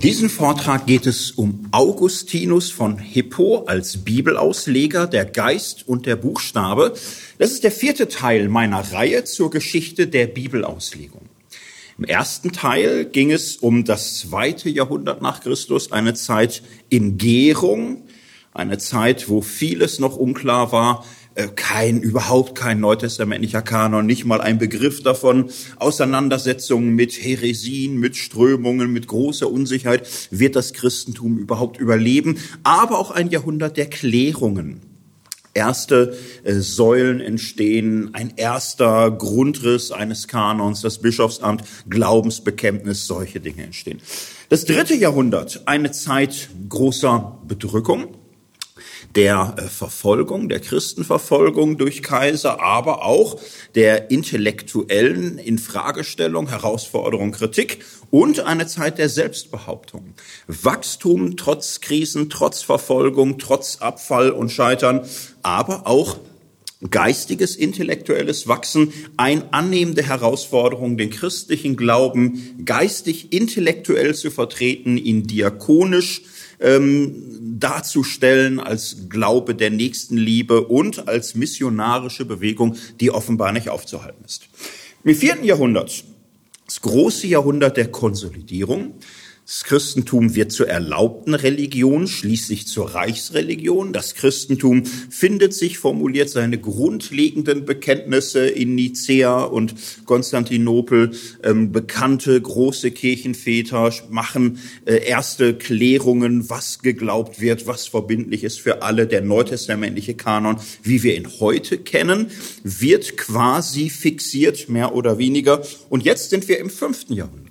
In diesem Vortrag geht es um Augustinus von Hippo als Bibelausleger, der Geist und der Buchstabe. Das ist der vierte Teil meiner Reihe zur Geschichte der Bibelauslegung. Im ersten Teil ging es um das zweite Jahrhundert nach Christus, eine Zeit in Gärung, eine Zeit, wo vieles noch unklar war, kein, überhaupt kein neutestamentlicher Kanon, nicht mal ein Begriff davon. Auseinandersetzungen mit Heresien, mit Strömungen, mit großer Unsicherheit. Wird das Christentum überhaupt überleben? Aber auch ein Jahrhundert der Klärungen. Erste äh, Säulen entstehen, ein erster Grundriss eines Kanons, das Bischofsamt, Glaubensbekenntnis, solche Dinge entstehen. Das dritte Jahrhundert, eine Zeit großer Bedrückung, der äh, Verfolgung, der Christenverfolgung durch Kaiser, aber auch der intellektuellen Infragestellung, Herausforderung, Kritik und eine Zeit der Selbstbehauptung. Wachstum trotz Krisen, trotz Verfolgung, trotz Abfall und Scheitern, aber auch geistiges, intellektuelles Wachsen, ein Annehmen der Herausforderung, den christlichen Glauben geistig, intellektuell zu vertreten, ihn diakonisch ähm, darzustellen als Glaube der Nächstenliebe und als missionarische Bewegung, die offenbar nicht aufzuhalten ist. Im vierten Jahrhundert, das große Jahrhundert der Konsolidierung, das Christentum wird zur erlaubten Religion, schließlich zur Reichsreligion. Das Christentum findet sich, formuliert seine grundlegenden Bekenntnisse in Nicea und Konstantinopel. Ähm, bekannte große Kirchenväter machen äh, erste Klärungen, was geglaubt wird, was verbindlich ist für alle. Der neutestamentliche Kanon, wie wir ihn heute kennen, wird quasi fixiert, mehr oder weniger. Und jetzt sind wir im fünften Jahrhundert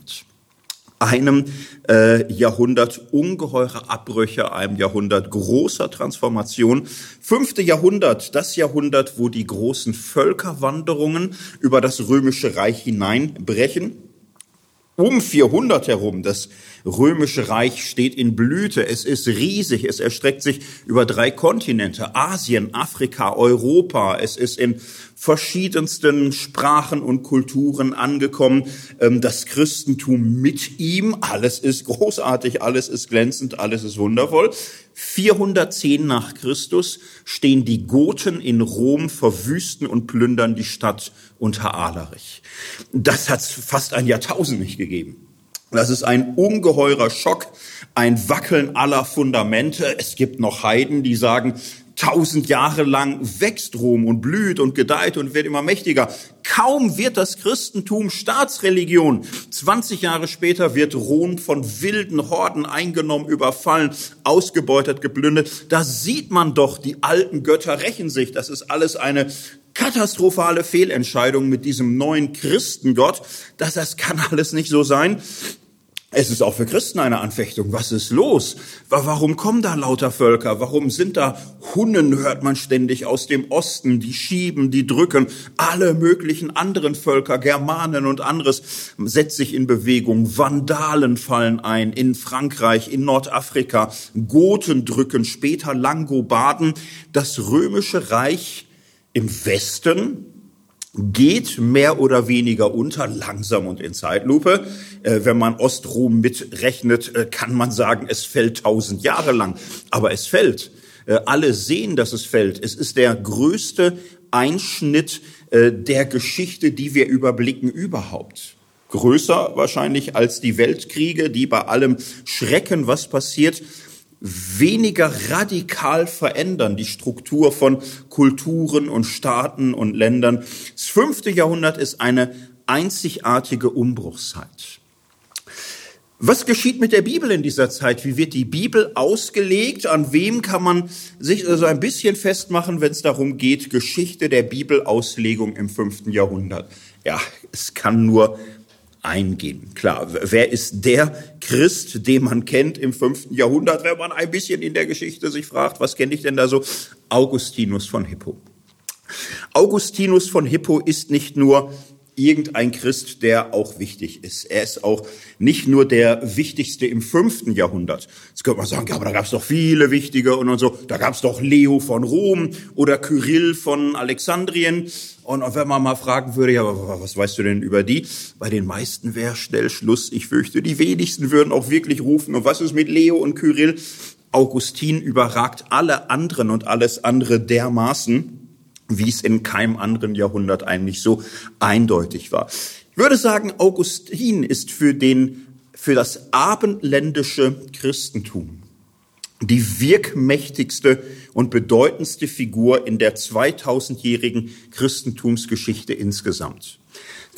einem äh, Jahrhundert ungeheure Abbrüche, einem Jahrhundert großer Transformation. Fünfte Jahrhundert, das Jahrhundert, wo die großen Völkerwanderungen über das römische Reich hineinbrechen. Um 400 herum, das römische Reich steht in Blüte, es ist riesig, es erstreckt sich über drei Kontinente, Asien, Afrika, Europa, es ist in verschiedensten Sprachen und Kulturen angekommen. Ähm, das Christentum mit ihm, alles ist großartig, alles ist glänzend, alles ist wundervoll. 410 nach Christus stehen die Goten in Rom, verwüsten und plündern die Stadt unter Alarich. Das hat fast ein Jahrtausend nicht gegeben. Das ist ein ungeheurer Schock, ein Wackeln aller Fundamente. Es gibt noch Heiden, die sagen, Tausend Jahre lang wächst Rom und blüht und gedeiht und wird immer mächtiger. Kaum wird das Christentum Staatsreligion. 20 Jahre später wird Rom von wilden Horden eingenommen, überfallen, ausgebeutet, geplündert. Da sieht man doch, die alten Götter rächen sich. Das ist alles eine katastrophale Fehlentscheidung mit diesem neuen Christengott. Das, das kann alles nicht so sein. Es ist auch für Christen eine Anfechtung. Was ist los? Warum kommen da lauter Völker? Warum sind da Hunnen, hört man ständig aus dem Osten, die schieben, die drücken. Alle möglichen anderen Völker, Germanen und anderes, setzt sich in Bewegung. Vandalen fallen ein in Frankreich, in Nordafrika. Goten drücken, später Langobarden. Das römische Reich im Westen geht mehr oder weniger unter, langsam und in Zeitlupe. Äh, wenn man Ostrom mitrechnet, äh, kann man sagen, es fällt tausend Jahre lang. Aber es fällt. Äh, alle sehen, dass es fällt. Es ist der größte Einschnitt äh, der Geschichte, die wir überblicken überhaupt. Größer wahrscheinlich als die Weltkriege, die bei allem Schrecken, was passiert, weniger radikal verändern, die Struktur von Kulturen und Staaten und Ländern. Das fünfte Jahrhundert ist eine einzigartige Umbruchszeit. Was geschieht mit der Bibel in dieser Zeit? Wie wird die Bibel ausgelegt? An wem kann man sich also ein bisschen festmachen, wenn es darum geht, Geschichte der Bibelauslegung im fünften Jahrhundert? Ja, es kann nur eingehen. Klar, wer ist der Christ, den man kennt im fünften Jahrhundert, wenn man ein bisschen in der Geschichte sich fragt, was kenne ich denn da so? Augustinus von Hippo. Augustinus von Hippo ist nicht nur irgendein Christ, der auch wichtig ist. Er ist auch nicht nur der wichtigste im fünften Jahrhundert. Jetzt könnte man sagen, ja, aber da gab es doch viele wichtige und, und so. Da gab es doch Leo von Rom oder Kyrill von Alexandrien. Und wenn man mal fragen würde, ja, was weißt du denn über die? Bei den meisten wäre schnell Schluss. Ich fürchte, die wenigsten würden auch wirklich rufen. Und was ist mit Leo und Kyrill? Augustin überragt alle anderen und alles andere dermaßen, wie es in keinem anderen Jahrhundert eigentlich so eindeutig war. Ich würde sagen, Augustin ist für den, für das abendländische Christentum die wirkmächtigste und bedeutendste Figur in der 2000-jährigen Christentumsgeschichte insgesamt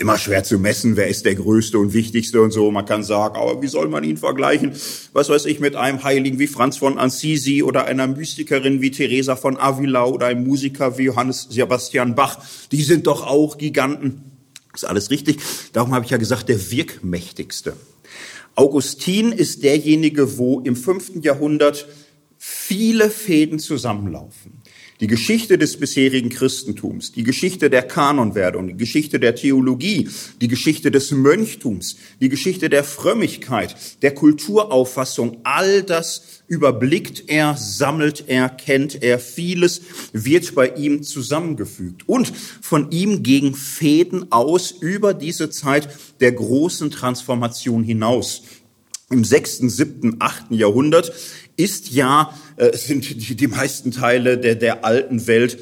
immer schwer zu messen, wer ist der Größte und Wichtigste und so. Man kann sagen, aber wie soll man ihn vergleichen? Was weiß ich, mit einem Heiligen wie Franz von Assisi oder einer Mystikerin wie Teresa von Avila oder einem Musiker wie Johannes Sebastian Bach. Die sind doch auch Giganten. Ist alles richtig. Darum habe ich ja gesagt, der wirkmächtigste. Augustin ist derjenige, wo im fünften Jahrhundert viele Fäden zusammenlaufen die Geschichte des bisherigen Christentums, die Geschichte der Kanonwerdung, die Geschichte der Theologie, die Geschichte des Mönchtums, die Geschichte der Frömmigkeit, der Kulturauffassung, all das überblickt er, sammelt er, kennt er, vieles wird bei ihm zusammengefügt und von ihm gegen Fäden aus über diese Zeit der großen Transformation hinaus. Im sechsten, siebten, achten Jahrhundert ist ja, äh, sind die, die meisten Teile der, der alten Welt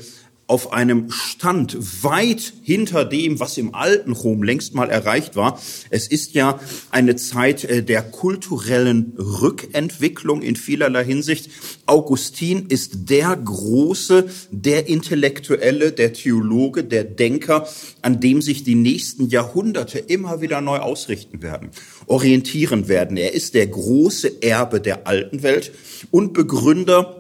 auf einem Stand weit hinter dem, was im alten Rom längst mal erreicht war. Es ist ja eine Zeit äh, der kulturellen Rückentwicklung in vielerlei Hinsicht. Augustin ist der Große, der Intellektuelle, der Theologe, der Denker, an dem sich die nächsten Jahrhunderte immer wieder neu ausrichten werden, orientieren werden. Er ist der große Erbe der alten Welt und Begründer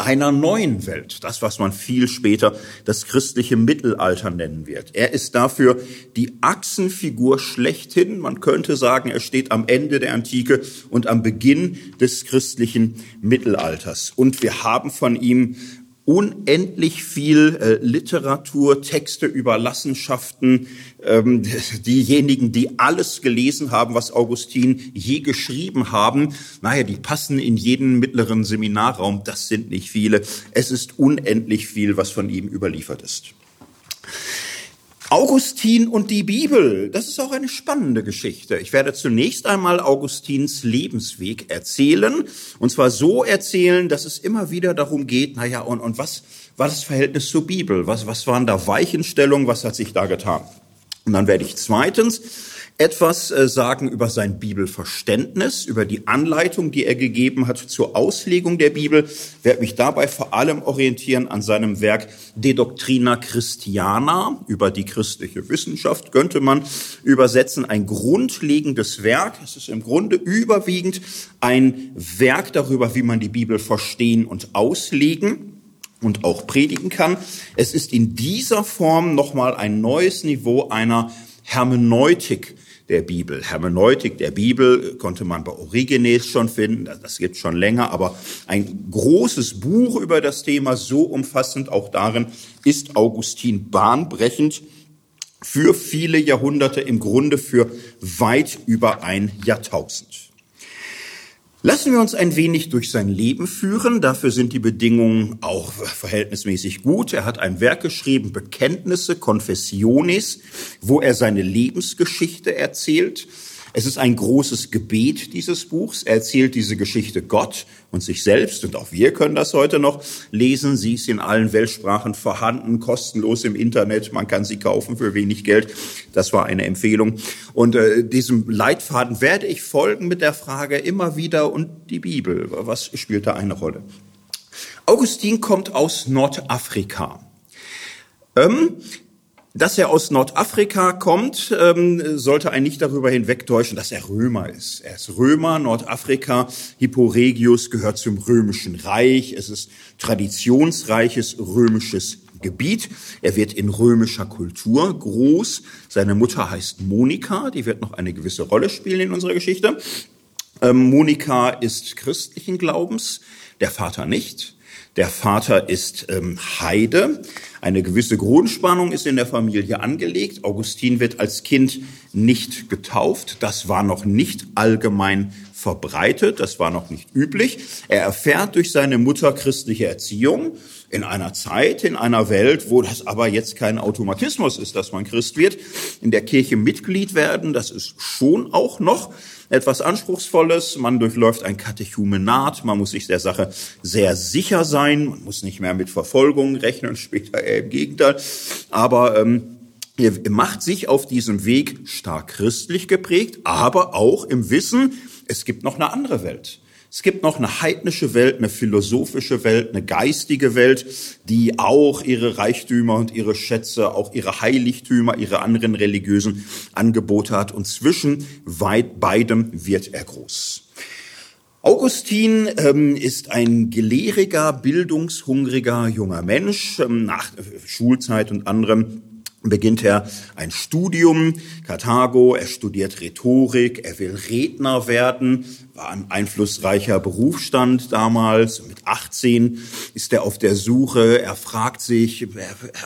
einer neuen Welt, das, was man viel später das christliche Mittelalter nennen wird. Er ist dafür die Achsenfigur schlechthin. Man könnte sagen, er steht am Ende der Antike und am Beginn des christlichen Mittelalters. Und wir haben von ihm unendlich viel äh, Literatur, Texte über Lassenschaften. Ähm, diejenigen, die alles gelesen haben, was Augustin je geschrieben haben, naja, die passen in jeden mittleren Seminarraum. Das sind nicht viele. Es ist unendlich viel, was von ihm überliefert ist. Augustin und die Bibel, das ist auch eine spannende Geschichte. Ich werde zunächst einmal Augustins Lebensweg erzählen. Und zwar so erzählen, dass es immer wieder darum geht, naja, und, und was war das Verhältnis zur Bibel? Was, was waren da Weichenstellungen? Was hat sich da getan? Und dann werde ich zweitens etwas äh, sagen über sein Bibelverständnis, über die Anleitung, die er gegeben hat zur Auslegung der Bibel, werde mich dabei vor allem orientieren an seinem Werk De Doctrina Christiana, über die christliche Wissenschaft könnte man übersetzen, ein grundlegendes Werk. Es ist im Grunde überwiegend ein Werk darüber, wie man die Bibel verstehen und auslegen und auch predigen kann. Es ist in dieser Form nochmal ein neues Niveau einer Hermeneutik der Bibel. Hermeneutik der Bibel konnte man bei Origenes schon finden, das gibt schon länger, aber ein großes Buch über das Thema, so umfassend auch darin, ist Augustin bahnbrechend für viele Jahrhunderte, im Grunde für weit über ein Jahrtausend. Lassen wir uns ein wenig durch sein Leben führen. Dafür sind die Bedingungen auch verhältnismäßig gut. Er hat ein Werk geschrieben, Bekenntnisse, Confessiones, wo er seine Lebensgeschichte erzählt. Es ist ein großes Gebet dieses Buchs. Er erzählt diese Geschichte Gott und sich selbst und auch wir können das heute noch lesen. Sie ist in allen Weltsprachen vorhanden, kostenlos im Internet. Man kann sie kaufen für wenig Geld. Das war eine Empfehlung. Und äh, diesem Leitfaden werde ich folgen mit der Frage immer wieder und die Bibel. Was spielt da eine Rolle? Augustin kommt aus Nordafrika. Ähm, dass er aus Nordafrika kommt, ähm, sollte einen nicht darüber hinwegtäuschen, dass er Römer ist. Er ist Römer, Nordafrika. Hipporegius gehört zum römischen Reich. Es ist traditionsreiches römisches Gebiet. Er wird in römischer Kultur groß. Seine Mutter heißt Monika, die wird noch eine gewisse Rolle spielen in unserer Geschichte. Ähm, Monika ist christlichen Glaubens, der Vater nicht. Der Vater ist ähm, Heide. Eine gewisse Grundspannung ist in der Familie angelegt. Augustin wird als Kind nicht getauft. Das war noch nicht allgemein verbreitet. Das war noch nicht üblich. Er erfährt durch seine Mutter christliche Erziehung in einer Zeit, in einer Welt, wo das aber jetzt kein Automatismus ist, dass man Christ wird. In der Kirche Mitglied werden, das ist schon auch noch etwas Anspruchsvolles. Man durchläuft ein Katechumenat. Man muss sich der Sache sehr sicher sein. Man muss nicht mehr mit Verfolgung rechnen, später eher im Gegenteil. Aber ähm, er macht sich auf diesem Weg stark christlich geprägt, aber auch im Wissen, es gibt noch eine andere Welt. Es gibt noch eine heidnische Welt, eine philosophische Welt, eine geistige Welt, die auch ihre Reichtümer und ihre Schätze, auch ihre Heiligtümer, ihre anderen religiösen Angebote hat. Und zwischen weit beidem wird er groß. Augustin ähm, ist ein gelehriger, bildungshungriger junger Mensch. Ähm, nach Schulzeit und anderem beginnt er ein Studium, Karthago, er studiert Rhetorik, er will Redner werden, war ein einflussreicher Berufsstand damals. Mit 18 ist er auf der Suche, er fragt sich,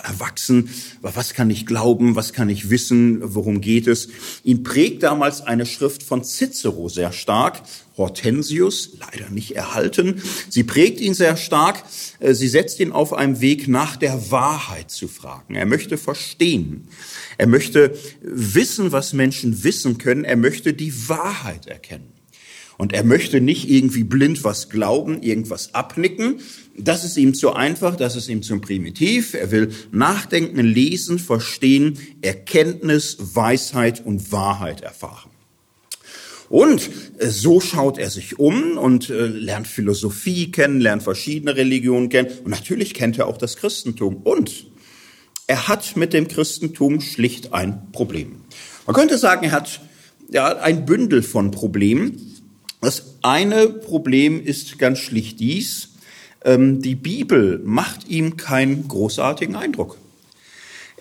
erwachsen, was kann ich glauben, was kann ich wissen, worum geht es. Ihn prägt damals eine Schrift von Cicero sehr stark, Hortensius, leider nicht erhalten. Sie prägt ihn sehr stark. Äh, sie setzt ihn auf einem Weg, nach der Wahrheit zu fragen. Er möchte verstehen. Er möchte wissen, was Menschen wissen können. Er möchte die Wahrheit erkennen. Und er möchte nicht irgendwie blind was glauben, irgendwas abnicken. Das ist ihm zu einfach, das ist ihm zu primitiv. Er will nachdenken, lesen, verstehen, Erkenntnis, Weisheit und Wahrheit erfahren. Und äh, so schaut er sich um und äh, lernt Philosophie kennen, lernt verschiedene Religionen kennen. Und natürlich kennt er auch das Christentum. Und er hat mit dem Christentum schlicht ein Problem. Man könnte sagen, er hat ja, ein Bündel von Problemen. Das eine Problem ist ganz schlicht dies. Ähm, die Bibel macht ihm keinen großartigen Eindruck.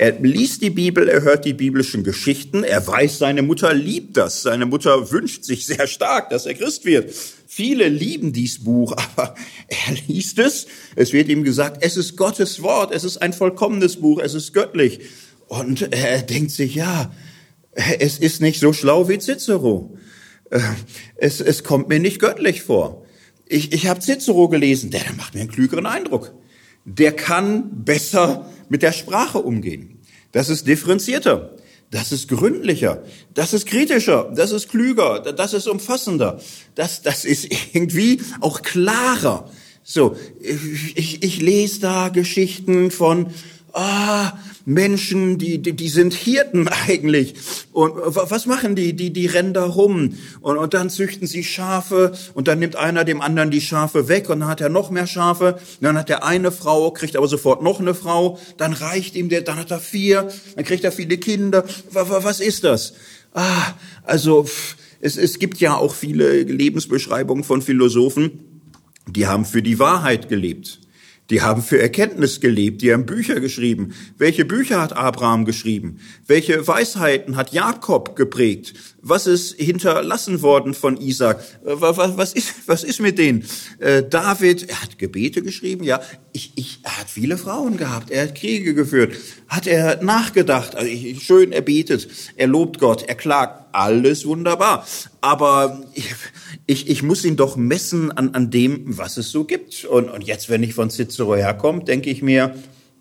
Er liest die Bibel, er hört die biblischen Geschichten, er weiß, seine Mutter liebt das. Seine Mutter wünscht sich sehr stark, dass er Christ wird. Viele lieben dies Buch, aber er liest es. Es wird ihm gesagt, es ist Gottes Wort, es ist ein vollkommenes Buch, es ist göttlich. Und er denkt sich, ja, es ist nicht so schlau wie Cicero. Äh, es, es kommt mir nicht göttlich vor. Ich, ich habe Cicero gelesen, der, der macht mir einen klügeren Eindruck. Der kann besser mit der Sprache umgehen. Das ist differenzierter. Das ist gründlicher, das ist kritischer, das ist klüger, das ist umfassender, das, das ist irgendwie auch klarer. So, ich, ich lese da Geschichten von ah, Menschen, die, die, die sind Hirten eigentlich. Und was machen die? Die, die rennen da rum. Und, und dann züchten sie Schafe und dann nimmt einer dem anderen die Schafe weg und dann hat er noch mehr Schafe. Und dann hat er eine Frau, kriegt aber sofort noch eine Frau. Dann reicht ihm der, dann hat er vier, dann kriegt er viele Kinder. Was ist das? Ah, also, es, es gibt ja auch viele Lebensbeschreibungen von Philosophen, die haben für die Wahrheit gelebt. Die haben für Erkenntnis gelebt, die haben Bücher geschrieben. Welche Bücher hat Abraham geschrieben? Welche Weisheiten hat Jakob geprägt? Was ist hinterlassen worden von Isaac? Was ist, was ist mit denen? Äh, David, er hat Gebete geschrieben, ja. Ich, ich, er hat viele Frauen gehabt, er hat Kriege geführt. Hat er nachgedacht, also schön, er betet, er lobt Gott, er klagt, alles wunderbar. Aber ich, ich, muss ihn doch messen an, an dem, was es so gibt. Und, und jetzt, wenn ich von Cicero herkomme, denke ich mir,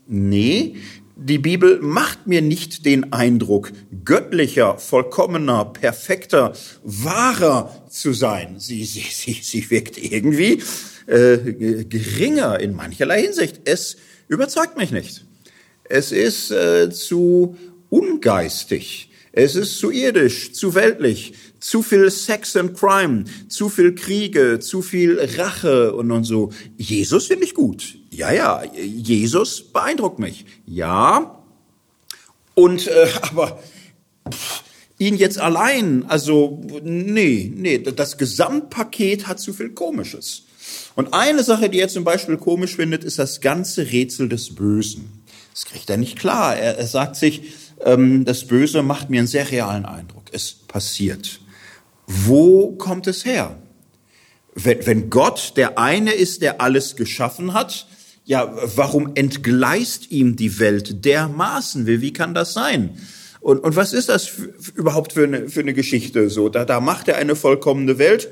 nee, die Bibel macht mir nicht den Eindruck, göttlicher, vollkommener, perfekter, wahrer zu sein. Sie, sie, sie, sie wirkt irgendwie äh, geringer in mancherlei Hinsicht. Es überzeugt mich nicht. Es ist äh, zu ungeistig. Es ist zu irdisch, zu weltlich, zu viel Sex and Crime, zu viel Kriege, zu viel Rache und, und so. Jesus finde ich gut. Ja, ja, Jesus beeindruckt mich. Ja. Und äh, aber pff, ihn jetzt allein, also nee, nee, das Gesamtpaket hat zu viel Komisches. Und eine Sache, die er zum Beispiel komisch findet, ist das ganze Rätsel des Bösen. Das kriegt er nicht klar. Er, er sagt sich, ähm, das Böse macht mir einen sehr realen Eindruck. Es passiert. Wo kommt es her? Wenn, wenn Gott der eine ist, der alles geschaffen hat, ja, warum entgleist ihm die Welt dermaßen? Wie, wie kann das sein? Und, und was ist das für, überhaupt für eine, für eine Geschichte? So, da, da macht er eine vollkommene Welt.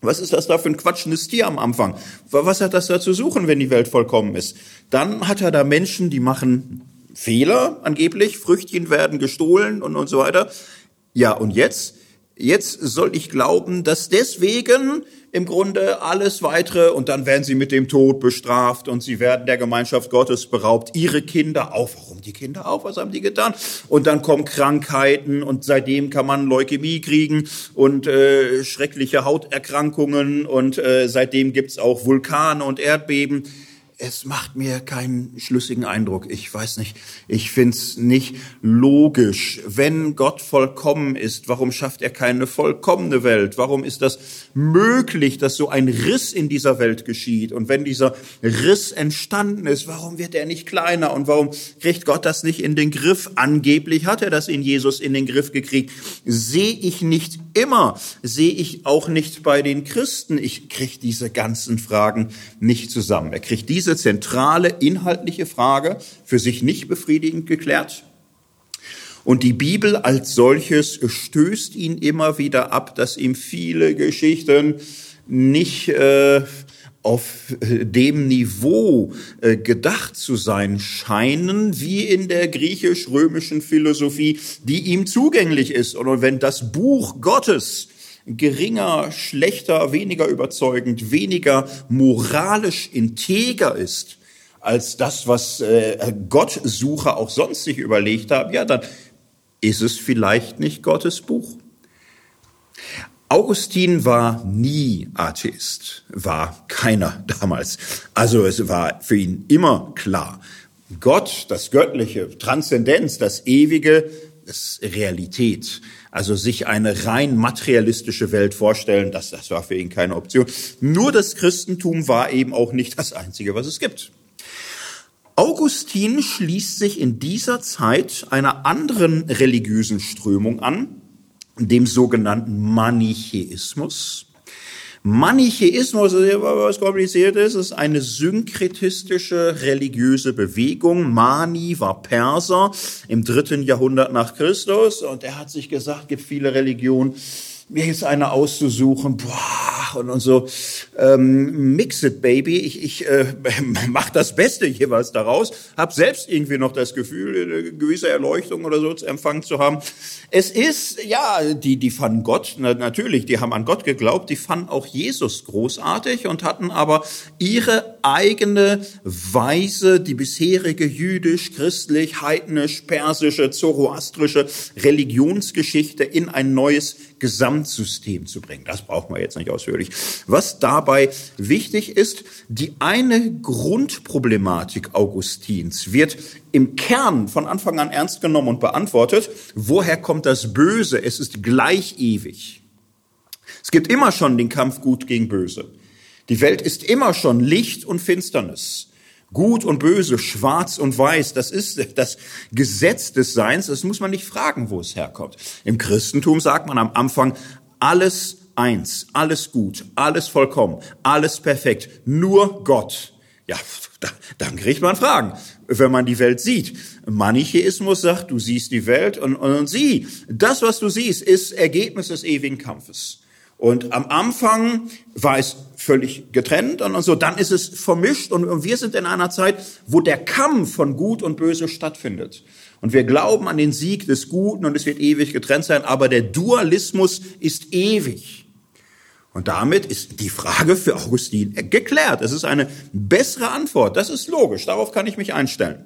Was ist das da für ein quatschendes Tier am Anfang? Was hat das da zu suchen, wenn die Welt vollkommen ist? Dann hat er da Menschen, die machen Fehler angeblich, Früchtchen werden gestohlen und, und so weiter. Ja, und jetzt? Jetzt soll ich glauben, dass deswegen im Grunde alles weitere und dann werden sie mit dem Tod bestraft und sie werden der Gemeinschaft Gottes beraubt. Ihre Kinder auch. Warum die Kinder auch? Was haben die getan? Und dann kommen Krankheiten und seitdem kann man Leukämie kriegen und äh, schreckliche Hauterkrankungen und äh, seitdem gibt's auch Vulkane und Erdbeben es macht mir keinen schlüssigen Eindruck. Ich weiß nicht, ich find's nicht logisch. Wenn Gott vollkommen ist, warum schafft er keine vollkommene Welt? Warum ist das möglich, dass so ein Riss in dieser Welt geschieht? Und wenn dieser Riss entstanden ist, warum wird er nicht kleiner? Und warum kriegt Gott das nicht in den Griff? Angeblich hat er das in Jesus in den Griff gekriegt. Sehe ich nicht immer, sehe ich auch nicht bei den Christen. Ich kriege diese ganzen Fragen nicht zusammen. Er kriegt diese zentrale inhaltliche Frage für sich nicht befriedigend geklärt. Und die Bibel als solches stößt ihn immer wieder ab, dass ihm viele Geschichten nicht äh, auf dem Niveau äh, gedacht zu sein scheinen, wie in der griechisch-römischen Philosophie, die ihm zugänglich ist. Und wenn das Buch Gottes geringer, schlechter, weniger überzeugend, weniger moralisch integer ist als das, was äh, Gottsucher auch sonst sich überlegt haben, ja, dann ist es vielleicht nicht Gottes Buch. Augustin war nie Atheist, war keiner damals. Also es war für ihn immer klar, Gott, das Göttliche, Transzendenz, das Ewige, ist Realität. Also sich eine rein materialistische Welt vorstellen, das, das war für ihn keine Option. Nur das Christentum war eben auch nicht das Einzige, was es gibt. Augustin schließt sich in dieser Zeit einer anderen religiösen Strömung an, dem sogenannten Manichäismus. Manichäismus, was kompliziert ist, ist eine synkretistische religiöse Bewegung. Mani war Perser im dritten Jahrhundert nach Christus und er hat sich gesagt, gibt viele Religionen, mir jetzt eine auszusuchen, boah, und, und so, ähm, mix it, baby, ich, ich äh, mach das Beste jeweils daraus, hab selbst irgendwie noch das Gefühl, eine gewisse Erleuchtung oder so zu empfangen zu haben. Es ist, ja, die, die fanden Gott, na, natürlich, die haben an Gott geglaubt, die fanden auch Jesus großartig und hatten aber ihre eigene Weise, die bisherige jüdisch, christlich, heidnisch, persische, zoroastrische Religionsgeschichte in ein neues Gesamtsystem zu bringen. Das brauchen wir jetzt nicht ausführlich. Was dabei wichtig ist, die eine Grundproblematik Augustins wird im Kern von Anfang an ernst genommen und beantwortet. Woher kommt das Böse? Es ist gleich ewig. Es gibt immer schon den Kampf gut gegen böse. Die Welt ist immer schon Licht und Finsternis. Gut und böse, schwarz und weiß, das ist das Gesetz des Seins, das muss man nicht fragen, wo es herkommt. Im Christentum sagt man am Anfang, alles eins, alles gut, alles vollkommen, alles perfekt, nur Gott. Ja, da, dann kriegt man Fragen, wenn man die Welt sieht. Manichäismus sagt, du siehst die Welt und, und, und sieh, das, was du siehst, ist Ergebnis des ewigen Kampfes. Und am Anfang war es völlig getrennt und so, dann ist es vermischt und wir sind in einer Zeit, wo der Kampf von Gut und Böse stattfindet. Und wir glauben an den Sieg des Guten und es wird ewig getrennt sein, aber der Dualismus ist ewig. Und damit ist die Frage für Augustin geklärt. Es ist eine bessere Antwort. Das ist logisch. Darauf kann ich mich einstellen.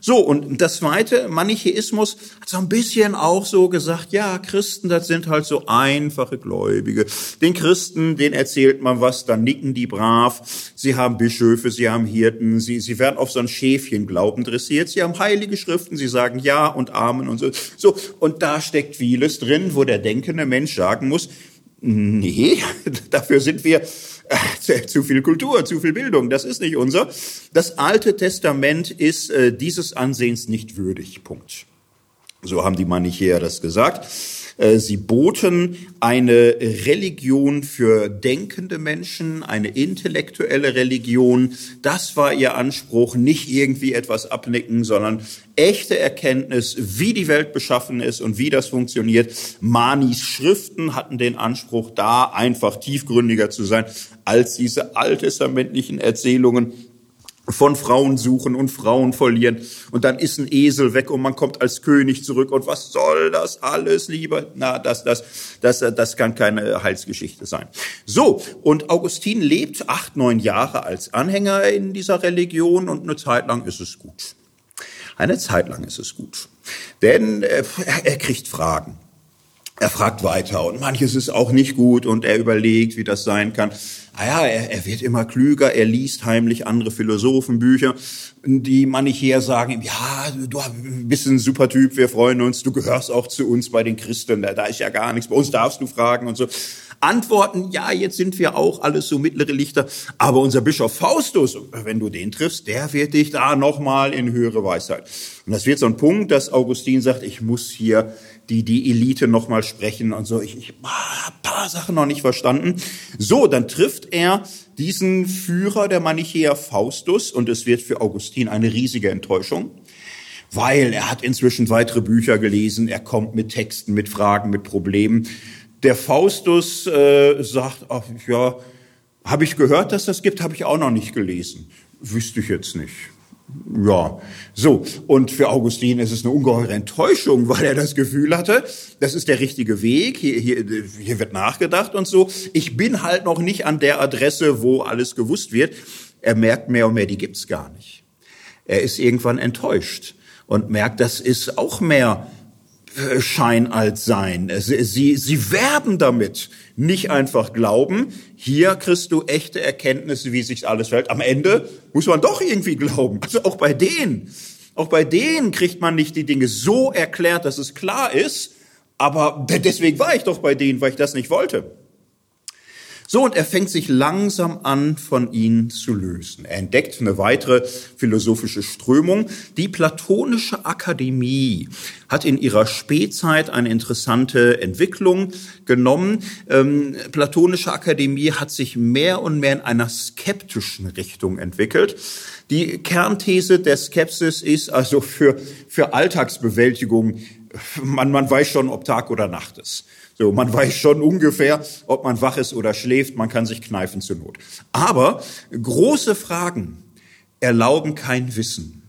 So, und das zweite, Manichäismus hat so ein bisschen auch so gesagt, ja, Christen, das sind halt so einfache Gläubige. Den Christen, den erzählt man was, dann nicken die brav. Sie haben Bischöfe, sie haben Hirten, sie, sie werden auf so ein Schäfchen Glauben dressiert. Sie haben heilige Schriften, sie sagen Ja und Amen und so. So, und da steckt vieles drin, wo der denkende Mensch sagen muss, nee, dafür sind wir zu viel Kultur, zu viel Bildung, das ist nicht unser. Das Alte Testament ist äh, dieses Ansehens nicht würdig. Punkt. So haben die Manichäer das gesagt. Äh, sie boten eine Religion für denkende Menschen, eine intellektuelle Religion. Das war ihr Anspruch, nicht irgendwie etwas abnicken, sondern echte Erkenntnis, wie die Welt beschaffen ist und wie das funktioniert. Manis Schriften hatten den Anspruch, da einfach tiefgründiger zu sein als diese alttestamentlichen Erzählungen von Frauen suchen und Frauen verlieren und dann ist ein Esel weg und man kommt als König zurück und was soll das alles lieber? Na, das, das, das, das kann keine Heilsgeschichte sein. So, und Augustin lebt acht, neun Jahre als Anhänger in dieser Religion und eine Zeit lang ist es gut. Eine Zeit lang ist es gut. Denn äh, er kriegt Fragen. Er fragt weiter und manches ist auch nicht gut und er überlegt, wie das sein kann. Ah ja, er, er wird immer klüger, er liest heimlich andere Philosophenbücher, die Manichäer sagen, ja, du bist ein super Typ, wir freuen uns, du gehörst auch zu uns bei den Christen, da, da ist ja gar nichts, bei uns darfst du fragen und so. Antworten, ja, jetzt sind wir auch alles so mittlere Lichter, aber unser Bischof Faustus, wenn du den triffst, der wird dich da nochmal in höhere Weisheit. Und das wird so ein Punkt, dass Augustin sagt, ich muss hier die, die Elite nochmal sprechen und so. Ich, ich ah, paar Sachen noch nicht verstanden. So, dann trifft er diesen Führer der Manichäer Faustus und es wird für Augustin eine riesige Enttäuschung, weil er hat inzwischen weitere Bücher gelesen, er kommt mit Texten, mit Fragen, mit Problemen. Der Faustus äh, sagt, ach, ja, habe ich gehört, dass das gibt, habe ich auch noch nicht gelesen. Wüsste ich jetzt nicht. Ja, so. Und für Augustin ist es eine ungeheure Enttäuschung, weil er das Gefühl hatte, das ist der richtige Weg, hier, hier, hier wird nachgedacht und so. Ich bin halt noch nicht an der Adresse, wo alles gewusst wird. Er merkt mehr und mehr, die gibt's gar nicht. Er ist irgendwann enttäuscht und merkt, das ist auch mehr Schein als Sein. Sie, sie, sie werben damit, nicht einfach glauben. Hier kriegst du echte Erkenntnisse, wie sich alles verhält. Am Ende muss man doch irgendwie glauben. Also auch bei denen. Auch bei denen kriegt man nicht die Dinge so erklärt, dass es klar ist. Aber deswegen war ich doch bei denen, weil ich das nicht wollte. So, und er fängt sich langsam an, von ihnen zu lösen. Er entdeckt eine weitere philosophische Strömung. Die Platonische Akademie hat in ihrer Spätzeit eine interessante Entwicklung genommen. Ähm, Platonische Akademie hat sich mehr und mehr in einer skeptischen Richtung entwickelt. Die Kernthese der Skepsis ist also für, für Alltagsbewältigung, man, man weiß schon, ob Tag oder Nacht ist. So, man weiß schon ungefähr, ob man wach ist oder schläft, man kann sich kneifen zur Not. Aber große Fragen erlauben kein Wissen.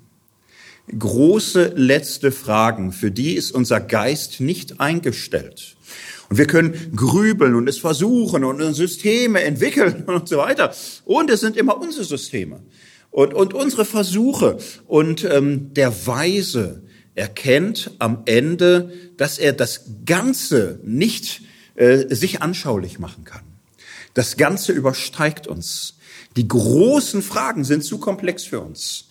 Große letzte Fragen, für die ist unser Geist nicht eingestellt. Und wir können grübeln und es versuchen und Systeme entwickeln und so weiter. Und es sind immer unsere Systeme und, und unsere Versuche. Und ähm, der Weise, erkennt am Ende, dass er das Ganze nicht äh, sich anschaulich machen kann. Das Ganze übersteigt uns. Die großen Fragen sind zu komplex für uns.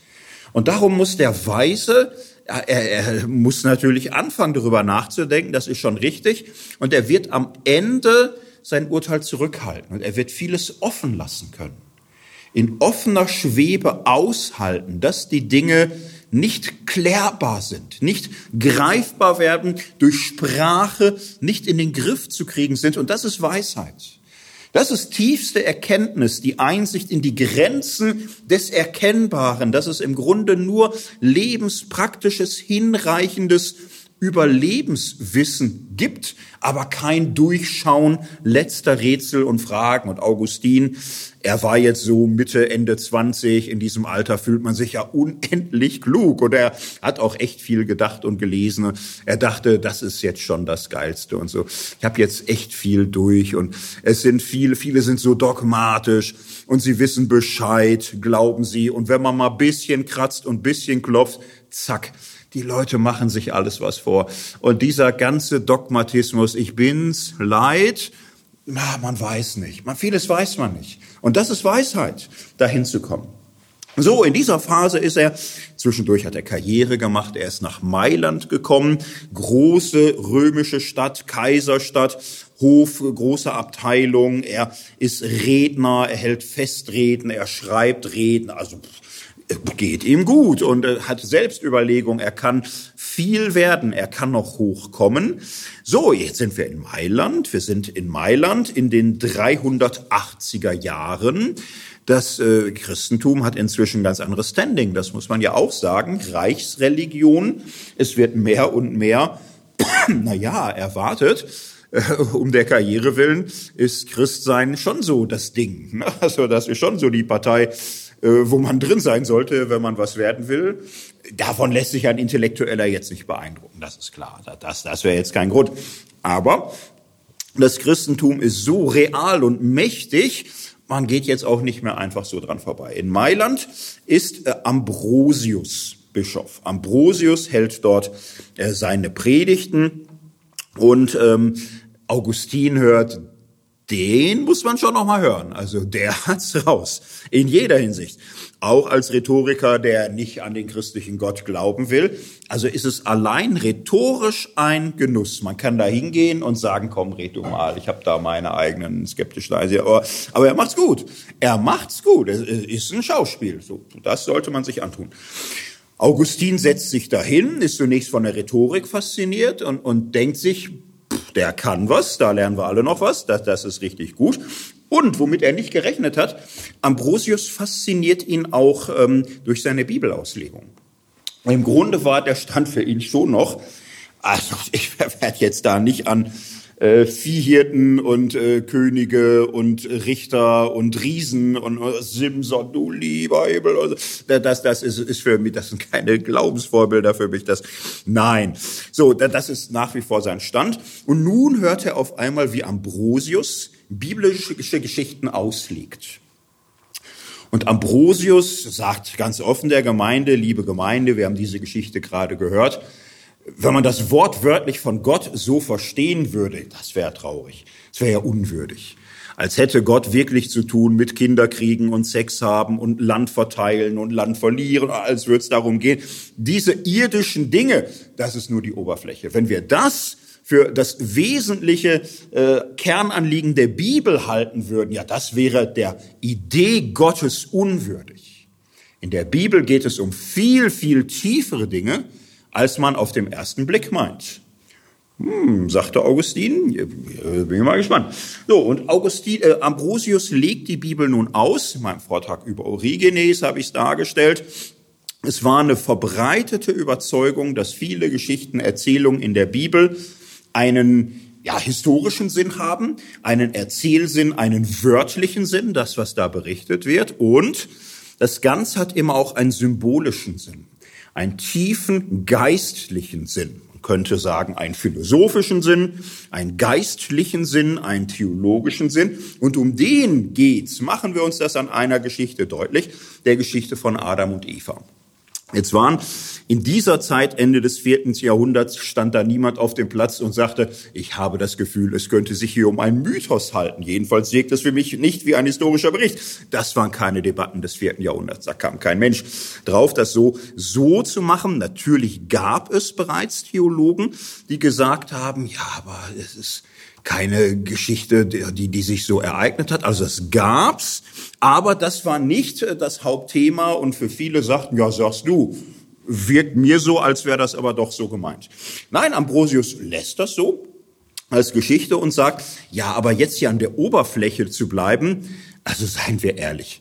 Und darum muss der Weise, er, er muss natürlich anfangen, darüber nachzudenken, das ist schon richtig. Und er wird am Ende sein Urteil zurückhalten und er wird vieles offen lassen können. In offener Schwebe aushalten, dass die Dinge nicht klärbar sind, nicht greifbar werden, durch Sprache nicht in den Griff zu kriegen sind. Und das ist Weisheit. Das ist tiefste Erkenntnis, die Einsicht in die Grenzen des Erkennbaren. Das ist im Grunde nur lebenspraktisches, hinreichendes Überlebenswissen gibt, aber kein Durchschauen letzter Rätsel und Fragen. Und Augustin, er war jetzt so Mitte, Ende 20, in diesem Alter fühlt man sich ja unendlich klug und er hat auch echt viel gedacht und gelesen. Er dachte, das ist jetzt schon das Geilste und so. Ich habe jetzt echt viel durch und es sind viele, viele sind so dogmatisch und sie wissen Bescheid, glauben sie. Und wenn man mal bisschen kratzt und bisschen klopft, zack, die Leute machen sich alles was vor. Und dieser ganze Dogmatismus, ich bin's, leid, na, man weiß nicht. Man, vieles weiß man nicht. Und das ist Weisheit, dahin zu kommen. So, in dieser Phase ist er, zwischendurch hat er Karriere gemacht, er ist nach Mailand gekommen, große römische Stadt, Kaiserstadt, Hof, große Abteilung, er ist Redner, er hält Festreden, er schreibt Reden, also geht ihm gut und hat Selbstüberlegung. Er kann viel werden, er kann noch hochkommen. So, jetzt sind wir in Mailand. Wir sind in Mailand in den 380er Jahren. Das äh, Christentum hat inzwischen ganz anderes Standing, das muss man ja auch sagen. Reichsreligion, es wird mehr und mehr, naja, erwartet. Äh, um der Karriere willen ist Christsein schon so das Ding. Also das ist schon so die Partei, wo man drin sein sollte, wenn man was werden will. Davon lässt sich ein Intellektueller jetzt nicht beeindrucken, das ist klar. Das, das wäre jetzt kein Grund. Aber das Christentum ist so real und mächtig, man geht jetzt auch nicht mehr einfach so dran vorbei. In Mailand ist äh, Ambrosius Bischof. Ambrosius hält dort äh, seine Predigten und ähm, Augustin hört, den muss man schon noch mal hören. Also der hat's raus in jeder Hinsicht. Auch als Rhetoriker, der nicht an den christlichen Gott glauben will. Also ist es allein rhetorisch ein Genuss. Man kann da hingehen und sagen, komm, red du mal. Ich habe da meine eigenen skeptischen Eise. Aber, aber er macht's gut. Er macht's gut. Es ist ein Schauspiel. So, das sollte man sich antun. Augustin setzt sich dahin, ist zunächst von der Rhetorik fasziniert und, und denkt sich, der kann was, da lernen wir alle noch was, das, das ist richtig gut. Und womit er nicht gerechnet hat, Ambrosius fasziniert ihn auch ähm, durch seine Bibelauslegung. Im Grunde war der Stand für ihn schon noch, also ich werde jetzt da nicht an äh, Viehhirten und äh, Könige und Richter und Riesen und äh, Simson, du lieber Himmel. Also, das, das ist, ist für mich, das sind keine Glaubensvorbilder für mich. Das, nein. So, das ist nach wie vor sein Stand. Und nun hört er auf einmal, wie Ambrosius biblische Geschichten auslegt. Und Ambrosius sagt ganz offen der Gemeinde, liebe Gemeinde, wir haben diese Geschichte gerade gehört, wenn man das Wort wörtlich von Gott so verstehen würde, das wäre traurig. Das wäre ja unwürdig. Als hätte Gott wirklich zu tun mit Kinderkriegen und Sex haben und Land verteilen und Land verlieren, als würde es darum gehen. Diese irdischen Dinge, das ist nur die Oberfläche. Wenn wir das für das wesentliche äh, Kernanliegen der Bibel halten würden, ja, das wäre der Idee Gottes unwürdig. In der Bibel geht es um viel, viel tiefere Dinge, als man auf den ersten Blick meint. Hm, sagte Augustin, bin ich mal gespannt. So, und Augustin, äh, Ambrosius legt die Bibel nun aus. In meinem Vortrag über Origenes habe ich es dargestellt. Es war eine verbreitete Überzeugung, dass viele Geschichten, Erzählungen in der Bibel einen ja, historischen Sinn haben, einen Erzählsinn, einen wörtlichen Sinn, das, was da berichtet wird. Und das Ganze hat immer auch einen symbolischen Sinn einen tiefen geistlichen Sinn. Man könnte sagen, einen philosophischen Sinn, einen geistlichen Sinn, einen theologischen Sinn. Und um den geht's. Machen wir uns das an einer Geschichte deutlich, der Geschichte von Adam und Eva. Jetzt waren in dieser Zeit, Ende des vierten Jahrhunderts, stand da niemand auf dem Platz und sagte, ich habe das Gefühl, es könnte sich hier um einen Mythos halten. Jedenfalls wirkt es für mich nicht wie ein historischer Bericht. Das waren keine Debatten des vierten Jahrhunderts. Da kam kein Mensch drauf, das so, so zu machen. Natürlich gab es bereits Theologen, die gesagt haben, ja, aber es ist, keine Geschichte, die, die sich so ereignet hat. Also es gab's, aber das war nicht äh, das Hauptthema und für viele sagten, ja, sagst du, wirkt mir so, als wäre das aber doch so gemeint. Nein, Ambrosius lässt das so als Geschichte und sagt, ja, aber jetzt hier an der Oberfläche zu bleiben, also seien wir ehrlich.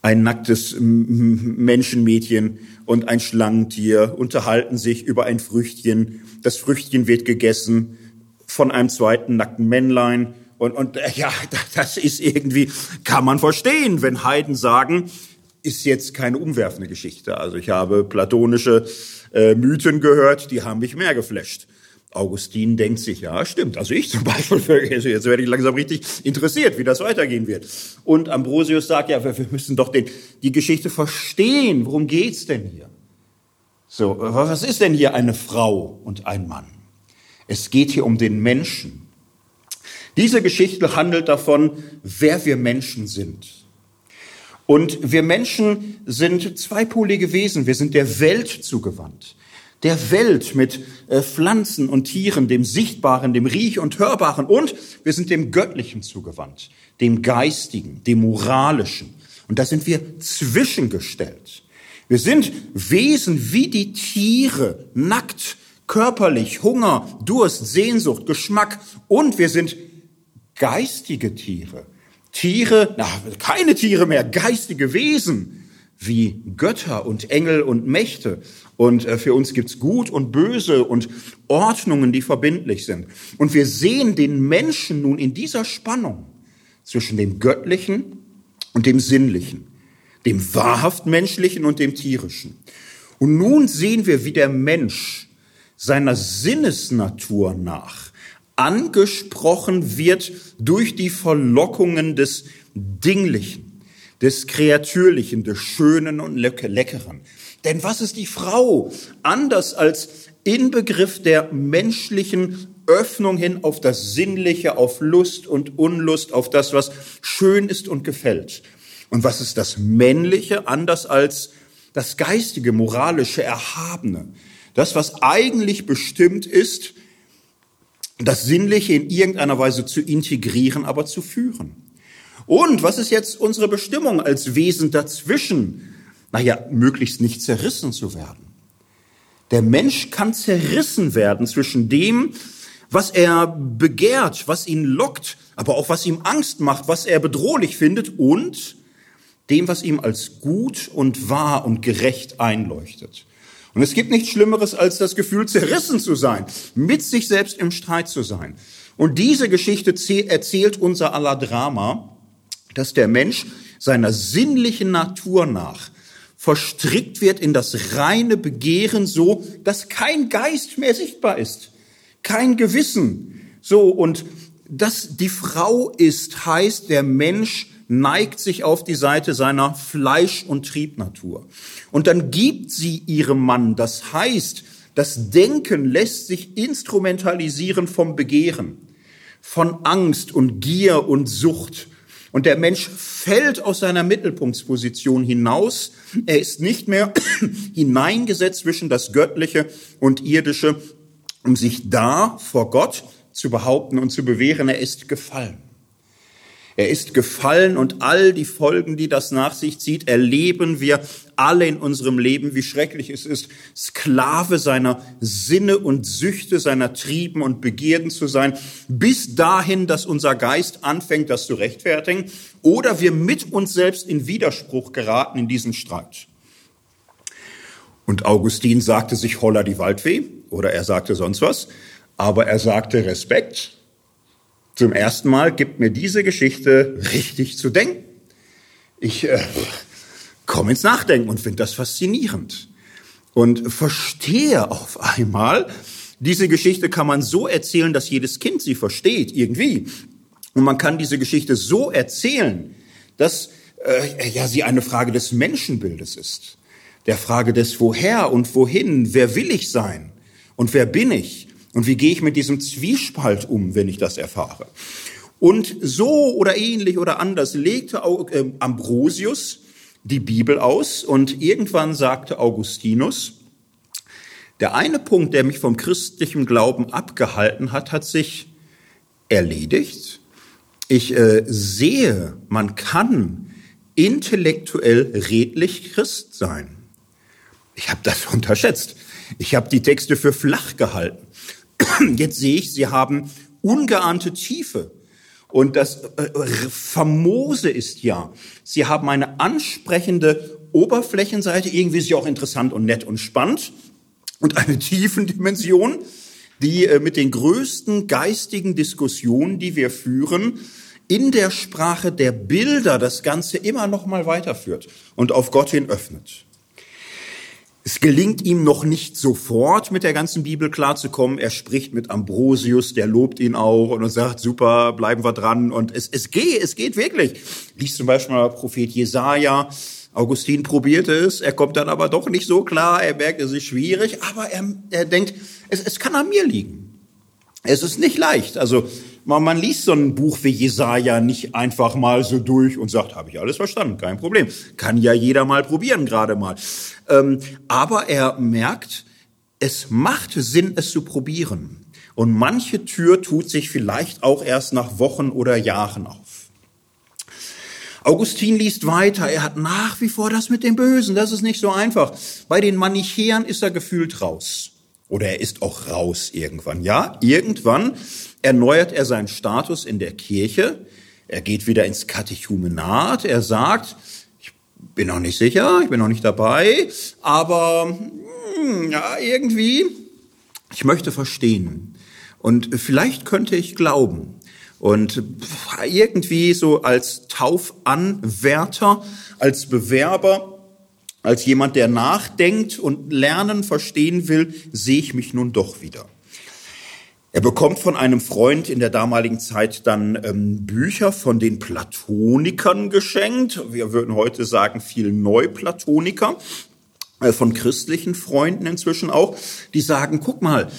Ein nacktes Menschenmädchen und ein Schlangentier unterhalten sich über ein Früchtchen. Das Früchtchen wird gegessen von einem zweiten nackten Männlein. Und, und äh, ja, das ist irgendwie, kann man verstehen, wenn Heiden sagen, ist jetzt keine umwerfende Geschichte. Also ich habe platonische äh, Mythen gehört, die haben mich mehr geflasht. Augustin denkt sich, ja, stimmt. Also ich zum Beispiel, jetzt werde ich langsam richtig interessiert, wie das weitergehen wird. Und Ambrosius sagt, ja, wir müssen doch den, die Geschichte verstehen. Worum geht's denn hier? So, was ist denn hier eine Frau und ein Mann? Es geht hier um den Menschen. Diese Geschichte handelt davon, wer wir Menschen sind. Und wir Menschen sind zweipolige Wesen. Wir sind der Welt zugewandt. Der Welt mit äh, Pflanzen und Tieren, dem Sichtbaren, dem Riech- und Hörbaren. Und wir sind dem Göttlichen zugewandt, dem Geistigen, dem Moralischen. Und da sind wir zwischengestellt. Wir sind Wesen wie die Tiere, nackt, körperlich, Hunger, Durst, Sehnsucht, Geschmack und wir sind geistige Tiere. Tiere, na, keine Tiere mehr, geistige Wesen wie Götter und Engel und Mächte. Und äh, für uns gibt's Gut und Böse und Ordnungen, die verbindlich sind. Und wir sehen den Menschen nun in dieser Spannung zwischen dem Göttlichen und dem Sinnlichen dem wahrhaft menschlichen und dem tierischen. Und nun sehen wir, wie der Mensch seiner Sinnesnatur nach angesprochen wird durch die Verlockungen des Dinglichen, des Kreatürlichen, des Schönen und Leckeren. Denn was ist die Frau anders als Inbegriff der menschlichen Öffnung hin auf das Sinnliche, auf Lust und Unlust, auf das, was schön ist und gefällt? Und was ist das Männliche anders als das Geistige, Moralische, Erhabene? Das, was eigentlich bestimmt ist, das Sinnliche in irgendeiner Weise zu integrieren, aber zu führen. Und was ist jetzt unsere Bestimmung als Wesen dazwischen? Naja, möglichst nicht zerrissen zu werden. Der Mensch kann zerrissen werden zwischen dem, was er begehrt, was ihn lockt, aber auch was ihm Angst macht, was er bedrohlich findet und dem, was ihm als gut und wahr und gerecht einleuchtet. Und es gibt nichts Schlimmeres, als das Gefühl, zerrissen zu sein, mit sich selbst im Streit zu sein. Und diese Geschichte erzählt unser aller Drama, dass der Mensch seiner sinnlichen Natur nach verstrickt wird in das reine Begehren so, dass kein Geist mehr sichtbar ist, kein Gewissen. So, und dass die Frau ist, heißt, der Mensch neigt sich auf die Seite seiner Fleisch- und Triebnatur. Und dann gibt sie ihrem Mann, das heißt, das Denken lässt sich instrumentalisieren vom Begehren, von Angst und Gier und Sucht. Und der Mensch fällt aus seiner Mittelpunktsposition hinaus. Er ist nicht mehr hineingesetzt zwischen das Göttliche und Irdische, um sich da vor Gott zu behaupten und zu bewähren. Er ist gefallen. Er ist gefallen und all die Folgen, die das nach sich zieht, erleben wir alle in unserem Leben, wie schrecklich es ist, Sklave seiner Sinne und Süchte, seiner Trieben und Begierden zu sein, bis dahin, dass unser Geist anfängt, das zu rechtfertigen, oder wir mit uns selbst in Widerspruch geraten in diesem Streit. Und Augustin sagte sich holla die Waldweh, oder er sagte sonst was, aber er sagte Respekt, zum ersten Mal gibt mir diese Geschichte richtig zu denken. Ich äh, komme ins Nachdenken und finde das faszinierend. Und verstehe auf einmal, diese Geschichte kann man so erzählen, dass jedes Kind sie versteht, irgendwie. Und man kann diese Geschichte so erzählen, dass äh, ja sie eine Frage des Menschenbildes ist, der Frage des Woher und Wohin, wer will ich sein? Und wer bin ich und wie gehe ich mit diesem Zwiespalt um, wenn ich das erfahre? Und so oder ähnlich oder anders legte ähm, Ambrosius die Bibel aus und irgendwann sagte Augustinus, der eine Punkt, der mich vom christlichen Glauben abgehalten hat, hat sich erledigt. Ich äh, sehe, man kann intellektuell redlich Christ sein. Ich habe das unterschätzt. Ich habe die Texte für flach gehalten. Jetzt sehe ich, sie haben ungeahnte Tiefe. Und das äh, Famose ist ja, sie haben eine ansprechende Oberflächenseite, irgendwie ist sie auch interessant und nett und spannend, und eine Tiefendimension, die äh, mit den größten geistigen Diskussionen, die wir führen, in der Sprache der Bilder das Ganze immer noch mal weiterführt und auf Gott hin öffnet. Es gelingt ihm noch nicht sofort mit der ganzen Bibel klarzukommen. Er spricht mit Ambrosius, der lobt ihn auch und sagt, super, bleiben wir dran. Und es, es geht, es geht wirklich. Liest zum Beispiel mal Prophet Jesaja. Augustin probierte es, er kommt dann aber doch nicht so klar, er merkt, es ist schwierig, aber er, er denkt, es, es kann an mir liegen. Es ist nicht leicht. Also man, man liest so ein Buch wie Jesaja nicht einfach mal so durch und sagt, habe ich alles verstanden, kein Problem. Kann ja jeder mal probieren, gerade mal. Ähm, aber er merkt, es macht Sinn, es zu probieren. Und manche Tür tut sich vielleicht auch erst nach Wochen oder Jahren auf. Augustin liest weiter, er hat nach wie vor das mit dem Bösen, das ist nicht so einfach. Bei den Manichäern ist er gefühlt raus. Oder er ist auch raus irgendwann. Ja, irgendwann erneuert er seinen Status in der Kirche. Er geht wieder ins Katechumenat. Er sagt, ich bin noch nicht sicher, ich bin noch nicht dabei, aber hm, ja, irgendwie, ich möchte verstehen. Und vielleicht könnte ich glauben. Und irgendwie so als Taufanwärter, als Bewerber, als jemand, der nachdenkt und lernen, verstehen will, sehe ich mich nun doch wieder. Er bekommt von einem Freund in der damaligen Zeit dann ähm, Bücher von den Platonikern geschenkt. Wir würden heute sagen, viel Neuplatoniker, äh, von christlichen Freunden inzwischen auch, die sagen, guck mal,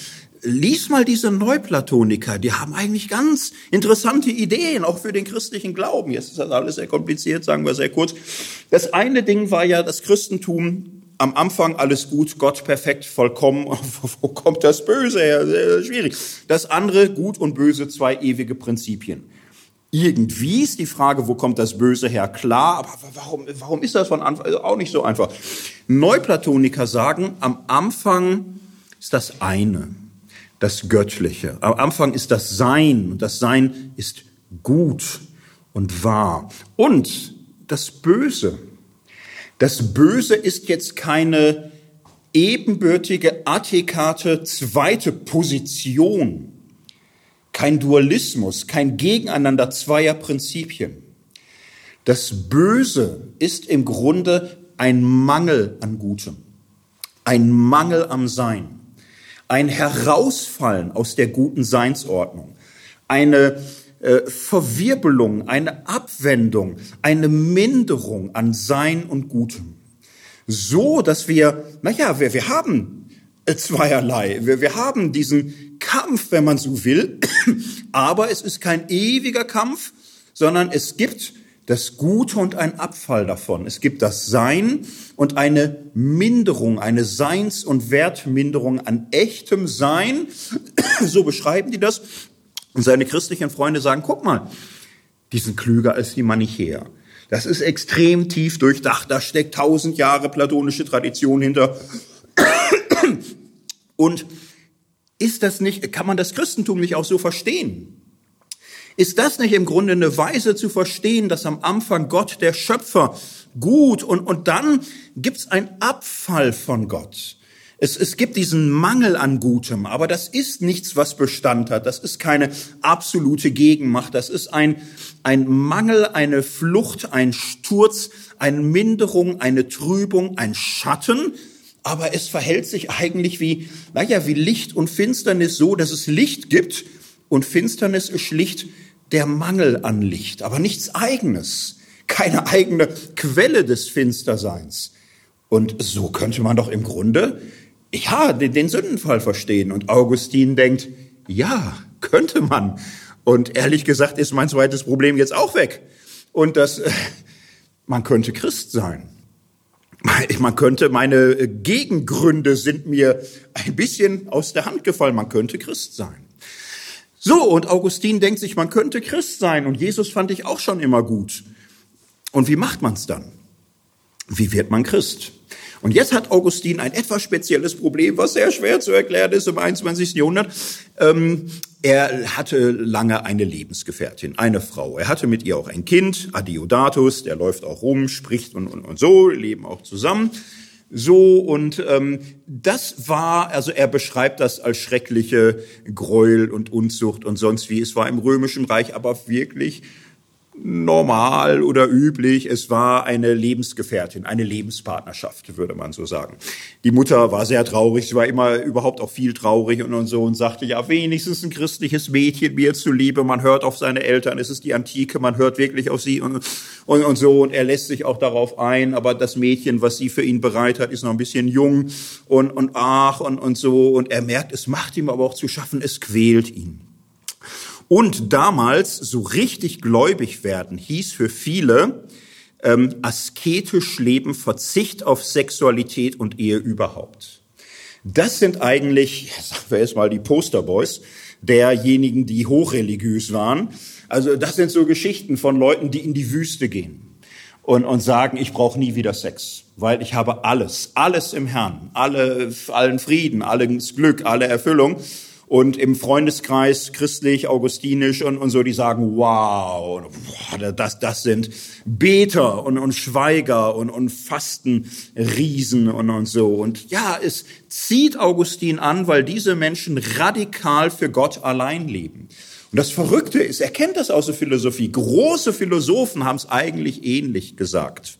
lies mal diese Neuplatoniker, die haben eigentlich ganz interessante Ideen, auch für den christlichen Glauben. Jetzt ist das alles sehr kompliziert, sagen wir sehr kurz. Das eine Ding war ja das Christentum am Anfang alles gut, Gott perfekt, vollkommen. Wo kommt das Böse her? Schwierig. Das andere, gut und böse, zwei ewige Prinzipien. Irgendwie ist die Frage, wo kommt das Böse her? Klar, aber warum, warum ist das von Anfang also auch nicht so einfach? Neuplatoniker sagen, am Anfang ist das eine das Göttliche. Am Anfang ist das Sein und das Sein ist gut und wahr. Und das Böse. Das Böse ist jetzt keine ebenbürtige, adäquate zweite Position, kein Dualismus, kein Gegeneinander zweier Prinzipien. Das Böse ist im Grunde ein Mangel an Gutem, ein Mangel am Sein ein Herausfallen aus der guten Seinsordnung, eine äh, Verwirbelung, eine Abwendung, eine Minderung an Sein und Gutem. So, dass wir, naja, wir, wir haben zweierlei. Wir, wir haben diesen Kampf, wenn man so will, aber es ist kein ewiger Kampf, sondern es gibt das Gute und ein Abfall davon. Es gibt das Sein und eine Minderung, eine Seins- und Wertminderung an echtem Sein. So beschreiben die das. Und seine christlichen Freunde sagen, guck mal, die sind klüger als die Manichäer. Das ist extrem tief durchdacht. Da steckt tausend Jahre platonische Tradition hinter. Und ist das nicht, kann man das Christentum nicht auch so verstehen? Ist das nicht im Grunde eine Weise zu verstehen, dass am Anfang Gott, der Schöpfer, gut und, und dann gibt's einen Abfall von Gott. Es, es gibt diesen Mangel an Gutem, aber das ist nichts, was Bestand hat. Das ist keine absolute Gegenmacht. Das ist ein, ein Mangel, eine Flucht, ein Sturz, eine Minderung, eine Trübung, ein Schatten. Aber es verhält sich eigentlich wie, naja, wie Licht und Finsternis so, dass es Licht gibt und Finsternis ist schlicht der Mangel an Licht, aber nichts eigenes, keine eigene Quelle des Finsterseins. Und so könnte man doch im Grunde, ja, den, den Sündenfall verstehen. Und Augustin denkt, ja, könnte man. Und ehrlich gesagt ist mein zweites Problem jetzt auch weg. Und das, äh, man könnte Christ sein. Man könnte, meine Gegengründe sind mir ein bisschen aus der Hand gefallen. Man könnte Christ sein. So, und Augustin denkt sich, man könnte Christ sein und Jesus fand ich auch schon immer gut. Und wie macht man's dann? Wie wird man Christ? Und jetzt hat Augustin ein etwas spezielles Problem, was sehr schwer zu erklären ist im 21. Jahrhundert. Ähm, er hatte lange eine Lebensgefährtin, eine Frau. Er hatte mit ihr auch ein Kind, Adiodatus, der läuft auch rum, spricht und, und, und so, leben auch zusammen. So, und ähm, das war, also er beschreibt das als schreckliche Gräuel und Unzucht und sonst wie. Es war im Römischen Reich aber wirklich normal oder üblich. Es war eine Lebensgefährtin, eine Lebenspartnerschaft, würde man so sagen. Die Mutter war sehr traurig, sie war immer überhaupt auch viel traurig und, so und sagte, ja, wenigstens ein christliches Mädchen mir zuliebe. Man hört auf seine Eltern, es ist die Antike, man hört wirklich auf sie und, und, und so. Und er lässt sich auch darauf ein, aber das Mädchen, was sie für ihn bereit hat, ist noch ein bisschen jung und, und ach und, und so. Und er merkt, es macht ihm aber auch zu schaffen, es quält ihn. Und damals so richtig gläubig werden hieß für viele ähm, asketisch leben, Verzicht auf Sexualität und Ehe überhaupt. Das sind eigentlich, sagen wir erstmal die Posterboys derjenigen, die hochreligiös waren. Also das sind so Geschichten von Leuten, die in die Wüste gehen. und, und sagen, ich brauche nie wieder Sex, weil ich habe alles, alles im Herrn, alle, allen Frieden, alles Glück, alle Erfüllung. Und im Freundeskreis christlich, augustinisch und, und so, die sagen, wow, das, das sind Beter und, und Schweiger und, und Fastenriesen und, und so. Und ja, es zieht Augustin an, weil diese Menschen radikal für Gott allein leben. Und das Verrückte ist, er kennt das aus der Philosophie. Große Philosophen haben es eigentlich ähnlich gesagt.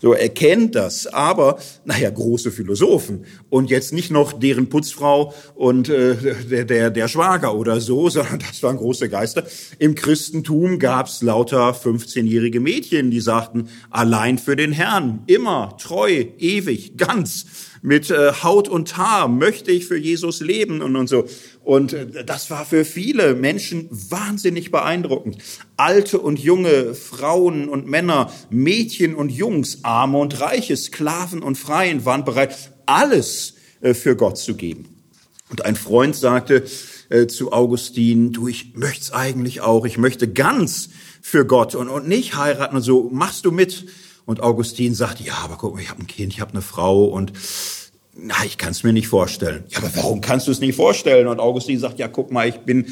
So, er kennt das, aber, naja, große Philosophen. Und jetzt nicht noch deren Putzfrau und äh, der, der, der Schwager oder so, sondern das waren große Geister. Im Christentum gab's lauter 15-jährige Mädchen, die sagten, allein für den Herrn, immer, treu, ewig, ganz mit äh, Haut und Haar möchte ich für Jesus leben und, und so. Und äh, das war für viele Menschen wahnsinnig beeindruckend. Alte und junge, Frauen und Männer, Mädchen und Jungs, Arme und Reiche, Sklaven und Freien waren bereit, alles äh, für Gott zu geben. Und ein Freund sagte äh, zu Augustin, du, ich möchte eigentlich auch, ich möchte ganz für Gott und, und nicht heiraten und so, machst du mit? Und Augustin sagt, ja, aber guck mal, ich habe ein Kind, ich habe eine Frau und na, ich kann es mir nicht vorstellen. Ja, aber warum kannst du es nicht vorstellen? Und Augustin sagt, ja, guck mal, ich bin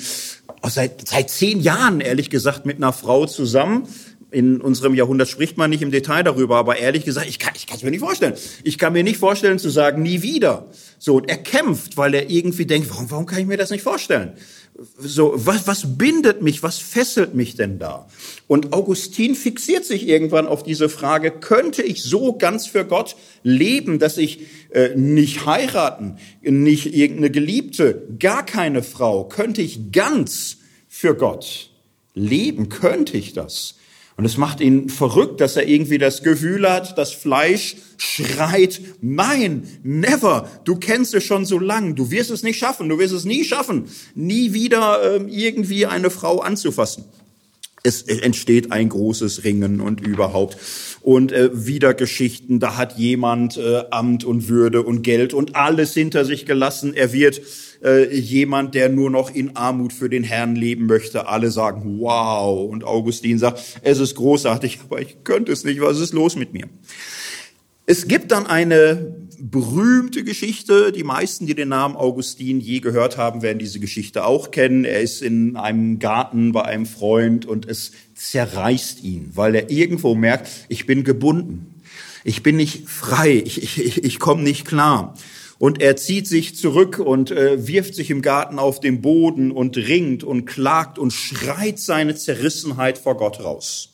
seit, seit zehn Jahren, ehrlich gesagt, mit einer Frau zusammen. In unserem Jahrhundert spricht man nicht im Detail darüber, aber ehrlich gesagt, ich kann ich es mir nicht vorstellen. Ich kann mir nicht vorstellen zu sagen, nie wieder. So, und er kämpft, weil er irgendwie denkt, warum, warum kann ich mir das nicht vorstellen? so, was, was bindet mich, was fesselt mich denn da? Und Augustin fixiert sich irgendwann auf diese Frage, könnte ich so ganz für Gott leben, dass ich äh, nicht heiraten, nicht irgendeine Geliebte, gar keine Frau, könnte ich ganz für Gott leben, könnte ich das? Und es macht ihn verrückt, dass er irgendwie das Gefühl hat, das Fleisch schreit, nein, never, du kennst es schon so lang, du wirst es nicht schaffen, du wirst es nie schaffen, nie wieder äh, irgendwie eine Frau anzufassen. Es entsteht ein großes Ringen und überhaupt. Und äh, wieder Geschichten, da hat jemand äh, Amt und Würde und Geld und alles hinter sich gelassen. Er wird äh, jemand, der nur noch in Armut für den Herrn leben möchte. Alle sagen, wow. Und Augustin sagt, es ist großartig, aber ich könnte es nicht. Was ist los mit mir? Es gibt dann eine berühmte Geschichte. Die meisten, die den Namen Augustin je gehört haben, werden diese Geschichte auch kennen. Er ist in einem Garten bei einem Freund und es zerreißt ihn, weil er irgendwo merkt, ich bin gebunden. Ich bin nicht frei. Ich, ich, ich komme nicht klar. Und er zieht sich zurück und äh, wirft sich im Garten auf den Boden und ringt und klagt und schreit seine Zerrissenheit vor Gott raus.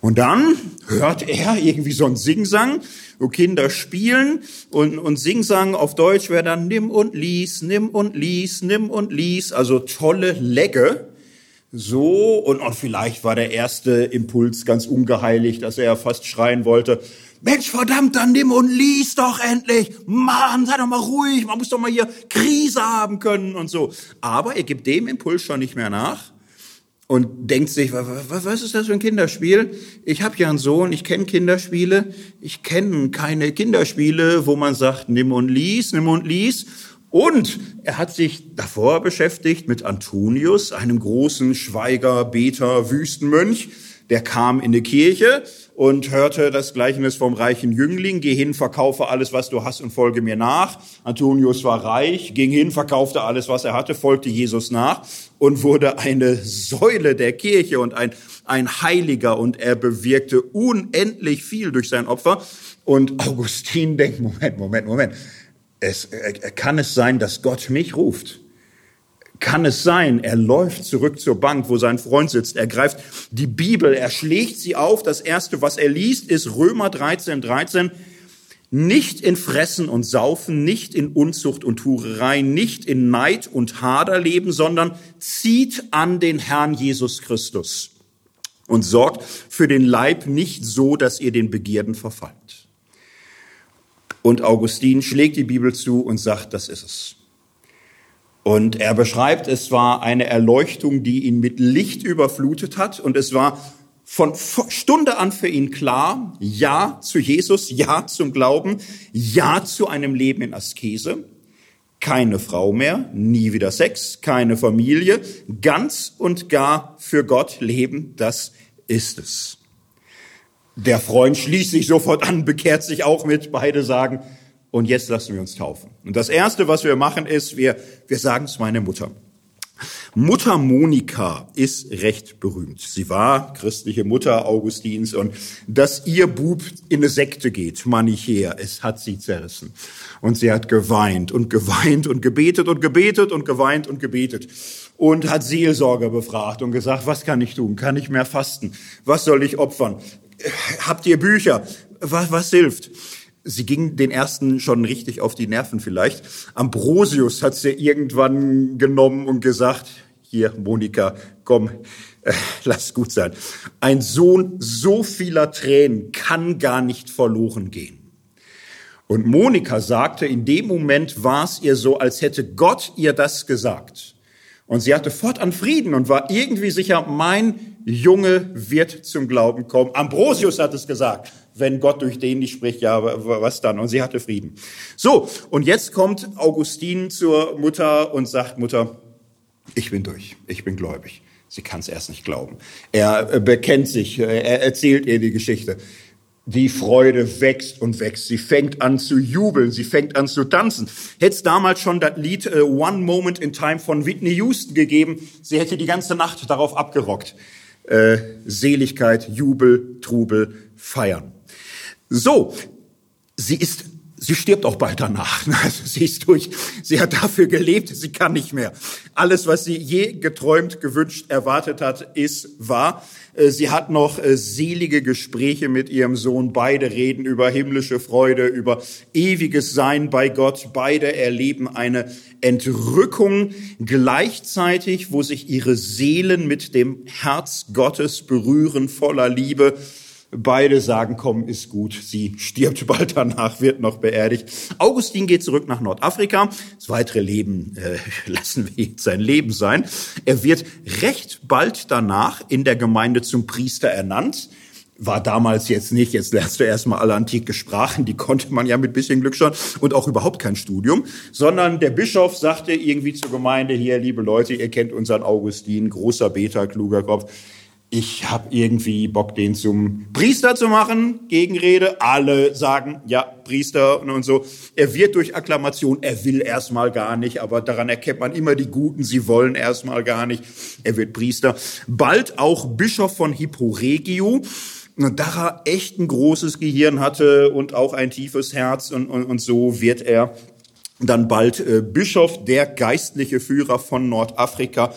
Und dann hört er irgendwie so ein Singsang, wo Kinder spielen und, und Singsang auf Deutsch wäre dann nimm und lies, nimm und lies, nimm und lies, also tolle Legge. So, und, und vielleicht war der erste Impuls ganz ungeheiligt, dass er fast schreien wollte, Mensch, verdammt, dann nimm und lies doch endlich. Mann, sei doch mal ruhig. Man muss doch mal hier Krise haben können und so. Aber er gibt dem Impuls schon nicht mehr nach und denkt sich, was ist das für ein Kinderspiel? Ich habe ja einen Sohn, ich kenne Kinderspiele. Ich kenne keine Kinderspiele, wo man sagt, nimm und lies, nimm und lies. Und er hat sich davor beschäftigt mit Antonius, einem großen Schweiger, Beter, Wüstenmönch. Der kam in die Kirche und hörte das Gleichnis vom reichen Jüngling, geh hin, verkaufe alles, was du hast und folge mir nach. Antonius war reich, ging hin, verkaufte alles, was er hatte, folgte Jesus nach und wurde eine Säule der Kirche und ein, ein Heiliger und er bewirkte unendlich viel durch sein Opfer. Und Augustin denkt, Moment, Moment, Moment, es, kann es sein, dass Gott mich ruft? Kann es sein, er läuft zurück zur Bank, wo sein Freund sitzt, er greift die Bibel, er schlägt sie auf. Das erste, was er liest, ist Römer 13, 13. Nicht in Fressen und Saufen, nicht in Unzucht und Hurerei, nicht in Neid und Hader leben, sondern zieht an den Herrn Jesus Christus und sorgt für den Leib nicht so, dass ihr den Begierden verfallt. Und Augustin schlägt die Bibel zu und sagt, das ist es. Und er beschreibt, es war eine Erleuchtung, die ihn mit Licht überflutet hat. Und es war von Stunde an für ihn klar, ja zu Jesus, ja zum Glauben, ja zu einem Leben in Askese. Keine Frau mehr, nie wieder Sex, keine Familie, ganz und gar für Gott leben, das ist es. Der Freund schließt sich sofort an, bekehrt sich auch mit. Beide sagen, und jetzt lassen wir uns taufen. Und das Erste, was wir machen, ist, wir, wir sagen es meiner Mutter. Mutter Monika ist recht berühmt. Sie war christliche Mutter Augustins und dass ihr Bub in eine Sekte geht, manichäer, es hat sie zerrissen. Und sie hat geweint und geweint und gebetet und gebetet und geweint und gebetet und hat Seelsorger befragt und gesagt, was kann ich tun? Kann ich mehr fasten? Was soll ich opfern? Habt ihr Bücher? Was, was hilft? Sie ging den ersten schon richtig auf die Nerven vielleicht. Ambrosius hat sie irgendwann genommen und gesagt, hier, Monika, komm, äh, lass gut sein. Ein Sohn so vieler Tränen kann gar nicht verloren gehen. Und Monika sagte, in dem Moment war es ihr so, als hätte Gott ihr das gesagt. Und sie hatte fortan Frieden und war irgendwie sicher, mein Junge wird zum Glauben kommen. Ambrosius hat es gesagt wenn Gott durch den nicht spricht, ja, was dann? Und sie hatte Frieden. So, und jetzt kommt Augustin zur Mutter und sagt, Mutter, ich bin durch, ich bin gläubig. Sie kann es erst nicht glauben. Er äh, bekennt sich, äh, er erzählt ihr die Geschichte. Die Freude wächst und wächst. Sie fängt an zu jubeln, sie fängt an zu tanzen. Hätte es damals schon das Lied uh, One Moment in Time von Whitney Houston gegeben, sie hätte die ganze Nacht darauf abgerockt. Äh, Seligkeit, Jubel, Trubel, Feiern. So, sie ist, sie stirbt auch bald danach. Also sie ist durch, sie hat dafür gelebt, sie kann nicht mehr. Alles, was sie je geträumt, gewünscht, erwartet hat, ist wahr. Äh, sie hat noch äh, selige Gespräche mit ihrem Sohn. Beide reden über himmlische Freude, über ewiges Sein bei Gott. Beide erleben eine Entrückung gleichzeitig, wo sich ihre Seelen mit dem Herz Gottes berühren, voller Liebe. Beide sagen, komm, ist gut. Sie stirbt bald danach, wird noch beerdigt. Augustin geht zurück nach Nordafrika. Das weitere Leben äh, lassen wir jetzt sein Leben sein. Er wird recht bald danach in der Gemeinde zum Priester ernannt. War damals jetzt nicht, jetzt lernst du erstmal alle antike Sprachen, die konnte man ja mit bisschen Glück schon und auch überhaupt kein Studium, sondern der Bischof sagte irgendwie zur Gemeinde hier, liebe Leute, ihr kennt unseren Augustin, großer Beter, kluger Kopf, ich habe irgendwie Bock, den zum Priester zu machen. Gegenrede, alle sagen, ja, Priester und so. Er wird durch Akklamation, er will erstmal gar nicht, aber daran erkennt man immer die Guten, sie wollen erstmal gar nicht. Er wird Priester. Bald auch Bischof von Hipporegio. Und da er echt ein großes Gehirn hatte und auch ein tiefes Herz und, und, und so wird er dann bald äh, Bischof, der geistliche Führer von Nordafrika.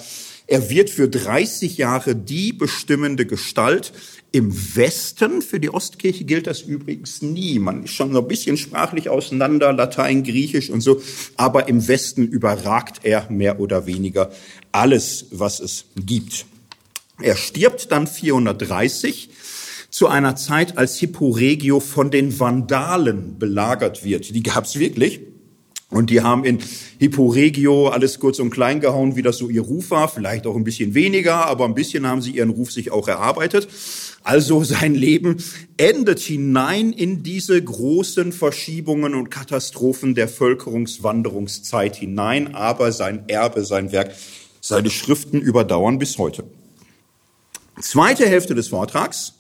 Er wird für 30 Jahre die bestimmende Gestalt. Im Westen, für die Ostkirche gilt das übrigens nie. Man ist schon so ein bisschen sprachlich auseinander, Latein, Griechisch und so. Aber im Westen überragt er mehr oder weniger alles, was es gibt. Er stirbt dann 430 zu einer Zeit, als Hipporegio von den Vandalen belagert wird. Die gab's wirklich. Und die haben in Hipporegio alles kurz und klein gehauen, wie das so ihr Ruf war. Vielleicht auch ein bisschen weniger, aber ein bisschen haben sie ihren Ruf sich auch erarbeitet. Also sein Leben endet hinein in diese großen Verschiebungen und Katastrophen der Völkerungswanderungszeit hinein. Aber sein Erbe, sein Werk, seine Schriften überdauern bis heute. Zweite Hälfte des Vortrags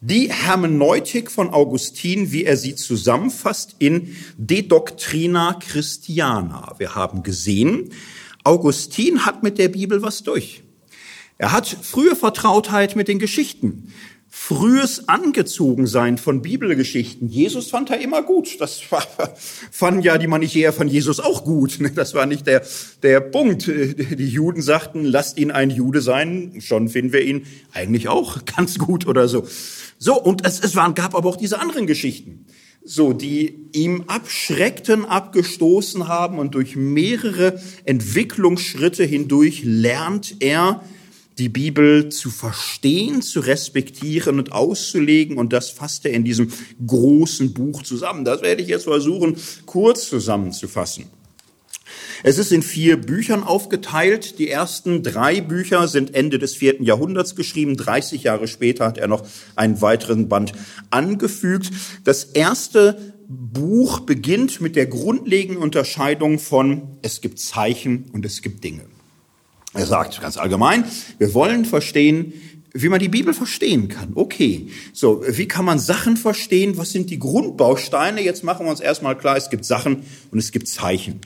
die Hermeneutik von Augustin, wie er sie zusammenfasst in De Doctrina Christiana. Wir haben gesehen, Augustin hat mit der Bibel was durch. Er hat frühe Vertrautheit mit den Geschichten, frühes Angezogensein von Bibelgeschichten. Jesus fand er immer gut. Das war, fanden ja die Manichäer von Jesus auch gut. Das war nicht der, der Punkt. Die Juden sagten, lasst ihn ein Jude sein. Schon finden wir ihn eigentlich auch ganz gut oder so. So, und es, es waren, gab aber auch diese anderen Geschichten, so, die ihm abschreckten, abgestoßen haben und durch mehrere Entwicklungsschritte hindurch lernt er, die Bibel zu verstehen, zu respektieren und auszulegen. Und das fasst er in diesem großen Buch zusammen. Das werde ich jetzt versuchen, kurz zusammenzufassen. Es ist in vier Büchern aufgeteilt. Die ersten drei Bücher sind Ende des vierten Jahrhunderts geschrieben. 30 Jahre später hat er noch einen weiteren Band angefügt. Das erste Buch beginnt mit der grundlegenden Unterscheidung von es gibt Zeichen und es gibt Dinge. Er sagt ganz allgemein, wir wollen verstehen, wie man die Bibel verstehen kann. Okay, so, wie kann man Sachen verstehen? Was sind die Grundbausteine? Jetzt machen wir uns erstmal klar, es gibt Sachen und es gibt Zeichen.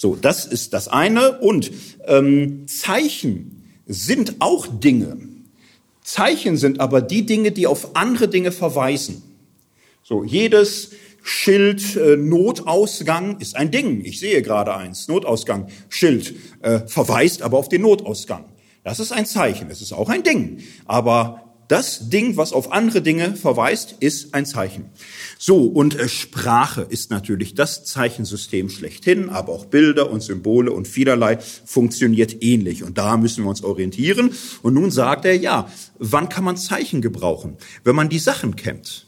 So, das ist das eine. Und ähm, Zeichen sind auch Dinge. Zeichen sind aber die Dinge, die auf andere Dinge verweisen. So, jedes Schild äh, Notausgang ist ein Ding. Ich sehe gerade eins. Notausgang, Schild, äh, verweist aber auf den Notausgang. Das ist ein Zeichen. Es ist auch ein Ding. Aber das Ding, was auf andere Dinge verweist, ist ein Zeichen. So, und äh, Sprache ist natürlich das Zeichensystem schlechthin, aber auch Bilder und Symbole und vielerlei funktioniert ähnlich. Und da müssen wir uns orientieren. Und nun sagt er, ja, wann kann man Zeichen gebrauchen? Wenn man die Sachen kennt.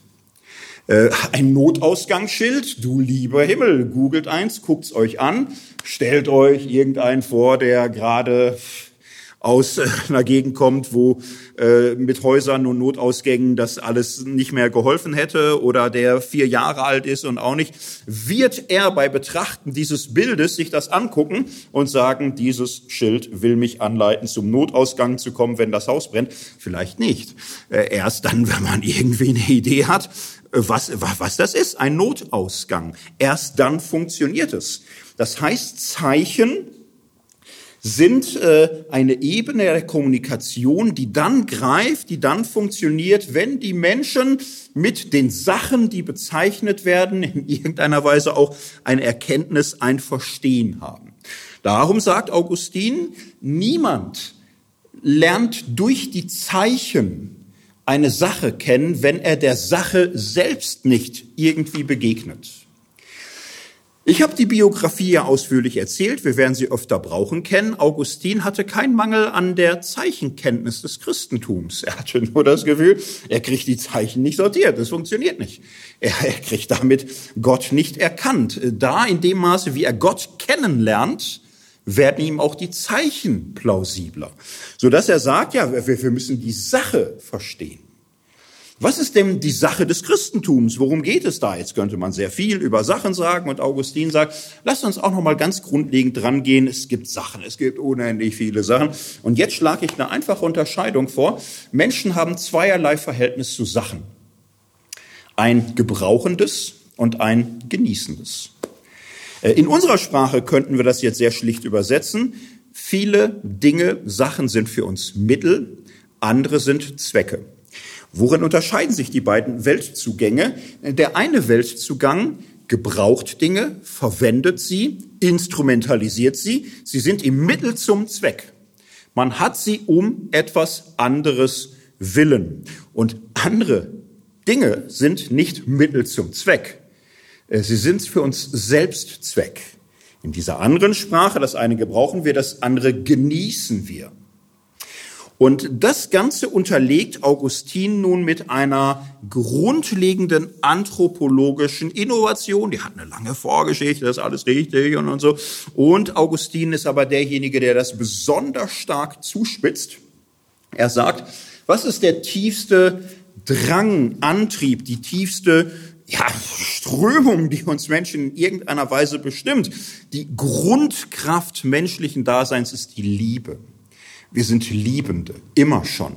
Äh, ein Notausgangsschild, du lieber Himmel, googelt eins, guckt's euch an, stellt euch irgendeinen vor, der gerade aus äh, einer Gegend kommt, wo äh, mit Häusern und Notausgängen das alles nicht mehr geholfen hätte oder der vier Jahre alt ist und auch nicht, wird er bei Betrachten dieses Bildes sich das angucken und sagen, dieses Schild will mich anleiten, zum Notausgang zu kommen, wenn das Haus brennt? Vielleicht nicht. Äh, erst dann, wenn man irgendwie eine Idee hat, äh, was, was das ist, ein Notausgang. Erst dann funktioniert es. Das heißt, Zeichen sind äh, eine Ebene der Kommunikation, die dann greift, die dann funktioniert, wenn die Menschen mit den Sachen, die bezeichnet werden, in irgendeiner Weise auch eine Erkenntnis, ein Verstehen haben. Darum sagt Augustin, niemand lernt durch die Zeichen eine Sache kennen, wenn er der Sache selbst nicht irgendwie begegnet. Ich habe die Biografie ja ausführlich erzählt, wir werden sie öfter brauchen kennen. Augustin hatte keinen Mangel an der Zeichenkenntnis des Christentums. Er hatte nur das Gefühl, er kriegt die Zeichen nicht sortiert, das funktioniert nicht. Er, er kriegt damit Gott nicht erkannt. Da in dem Maße, wie er Gott kennenlernt, werden ihm auch die Zeichen plausibler, so dass er sagt, ja, wir, wir müssen die Sache verstehen. Was ist denn die Sache des Christentums? Worum geht es da? Jetzt könnte man sehr viel über Sachen sagen und Augustin sagt, lasst uns auch noch mal ganz grundlegend dran gehen. Es gibt Sachen, es gibt unendlich viele Sachen. Und jetzt schlage ich eine einfache Unterscheidung vor. Menschen haben zweierlei Verhältnis zu Sachen. Ein gebrauchendes und ein genießendes. Äh, in unserer Sprache könnten wir das jetzt sehr schlicht übersetzen. Viele Dinge, Sachen sind für uns Mittel, andere sind Zwecke. Worin unterscheiden sich die beiden Weltzugänge? Der eine Weltzugang gebraucht Dinge, verwendet sie, instrumentalisiert sie. Sie sind im Mittel zum Zweck. Man hat sie um etwas anderes willen. Und andere Dinge sind nicht Mittel zum Zweck. Äh, sie sind für uns selbst Zweck. In dieser anderen Sprache, das eine gebrauchen wir, das andere genießen wir. Und das Ganze unterlegt Augustin nun mit einer grundlegenden anthropologischen Innovation. Die hat eine lange Vorgeschichte, das ist alles richtig und, und so. Und Augustin ist aber derjenige, der das besonders stark zuspitzt. Er sagt, was ist der tiefste Drang, Antrieb, die tiefste ja, Strömung, die uns Menschen in irgendeiner Weise bestimmt. Die Grundkraft menschlichen Daseins ist die Liebe. Wir sind Liebende, immer schon.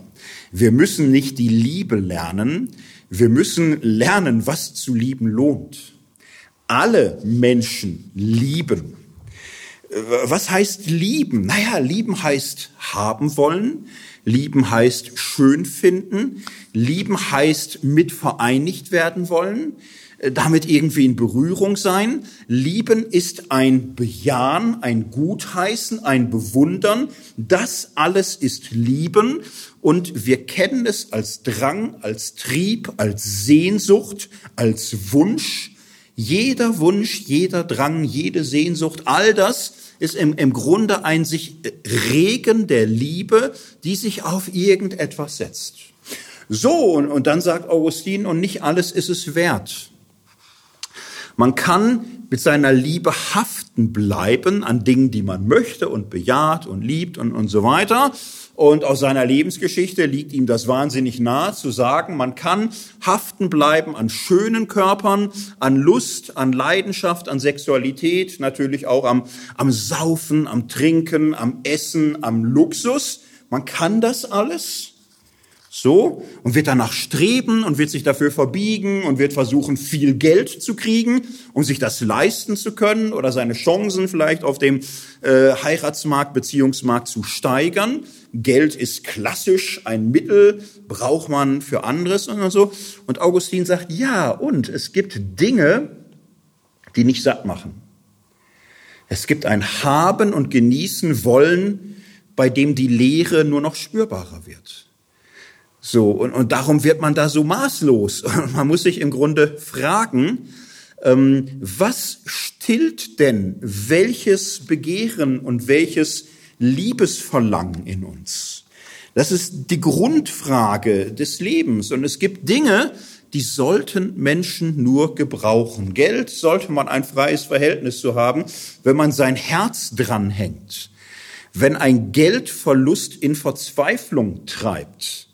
Wir müssen nicht die Liebe lernen, wir müssen lernen, was zu lieben lohnt. Alle Menschen lieben. Was heißt lieben? Naja, lieben heißt haben wollen, lieben heißt schön finden, lieben heißt mit vereinigt werden wollen, äh, damit irgendwie in Berührung sein. Lieben ist ein Bejahen, ein Gutheißen, ein Bewundern. Das alles ist Lieben und wir kennen es als Drang, als Trieb, als Sehnsucht, als Wunsch. Jeder Wunsch, jeder Drang, jede Sehnsucht, all das ist im, im Grunde ein sich Regen der Liebe, die sich auf irgendetwas setzt. So, und, und dann sagt Augustin, und nicht alles ist es wert. Man kann mit seiner Liebe haften bleiben an Dingen, die man möchte und bejaht und liebt und, und so weiter. Und aus seiner Lebensgeschichte liegt ihm das wahnsinnig nahe zu sagen, man kann haften bleiben an schönen Körpern, an Lust, an Leidenschaft, an Sexualität, natürlich auch am, am Saufen, am Trinken, am Essen, am Luxus. Man kann das alles. So, und wird danach streben und wird sich dafür verbiegen und wird versuchen, viel Geld zu kriegen, um sich das leisten zu können oder seine Chancen vielleicht auf dem äh, Heiratsmarkt, Beziehungsmarkt zu steigern. Geld ist klassisch ein Mittel, braucht man für anderes und so. Und Augustin sagt, ja, und es gibt Dinge, die nicht satt machen. Es gibt ein Haben und Genießen wollen, bei dem die Lehre nur noch spürbarer wird. So, und, und darum wird man da so maßlos. Man muss sich im Grunde fragen, ähm, was stillt denn welches Begehren und welches Liebesverlangen in uns? Das ist die Grundfrage des Lebens. Und es gibt Dinge, die sollten Menschen nur gebrauchen. Geld sollte man ein freies Verhältnis zu haben, wenn man sein Herz dranhängt. Wenn ein Geldverlust in Verzweiflung treibt,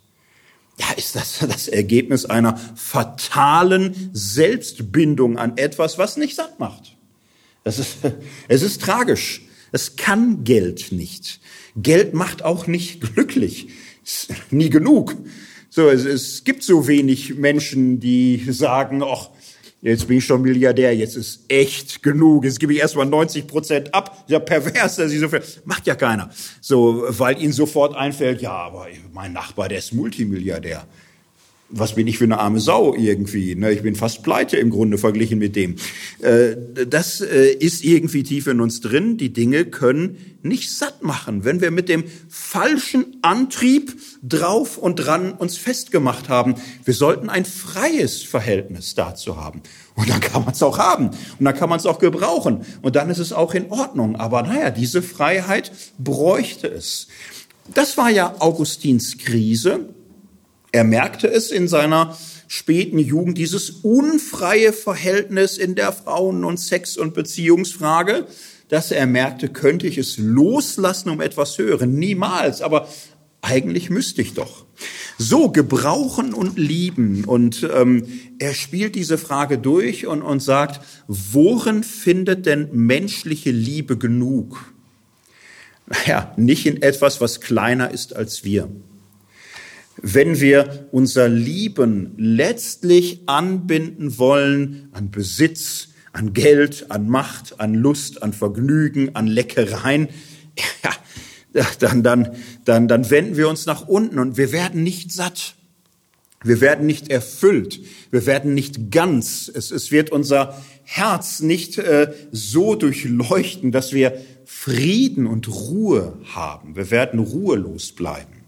ja, ist das das Ergebnis einer fatalen Selbstbindung an etwas, was nicht satt macht. Das ist, es ist tragisch. Es kann Geld nicht. Geld macht auch nicht glücklich. Nie genug. So, es, es gibt so wenig Menschen, die sagen, ach, Jetzt bin ich schon Milliardär, jetzt ist echt genug. Jetzt gebe ich erstmal 90 Prozent ab. Ja, pervers, dass ich so viel. Macht ja keiner. So, weil ihnen sofort einfällt, ja, aber mein Nachbar, der ist Multimilliardär was bin ich für eine arme Sau irgendwie? Ne? Ich bin fast pleite im Grunde verglichen mit dem. Äh, das äh, ist irgendwie tief in uns drin. Die Dinge können nicht satt machen, wenn wir mit dem falschen Antrieb drauf und dran uns festgemacht haben. Wir sollten ein freies Verhältnis dazu haben. Und dann kann man es auch haben. Und dann kann man es auch gebrauchen. Und dann ist es auch in Ordnung. Aber naja, diese Freiheit bräuchte es. Das war ja Augustins Krise. Er merkte es in seiner späten Jugend, dieses unfreie Verhältnis in der Frauen- und Sex- und Beziehungsfrage, dass er merkte, könnte ich es loslassen, um etwas hören? Niemals, aber eigentlich müsste ich doch. So, gebrauchen und lieben. Und ähm, er spielt diese Frage durch und, und sagt, worin findet denn menschliche Liebe genug? Naja, nicht in etwas, was kleiner ist als wir wenn wir unser Lieben letztlich anbinden wollen an Besitz, an Geld, an Macht, an Lust, an Vergnügen, an Leckereien, ja, dann, dann, dann, dann wenden wir uns nach unten und wir werden nicht satt. Wir werden nicht erfüllt. Wir werden nicht ganz. Es, es wird unser Herz nicht äh, so durchleuchten, dass wir Frieden und Ruhe haben. Wir werden ruhelos bleiben.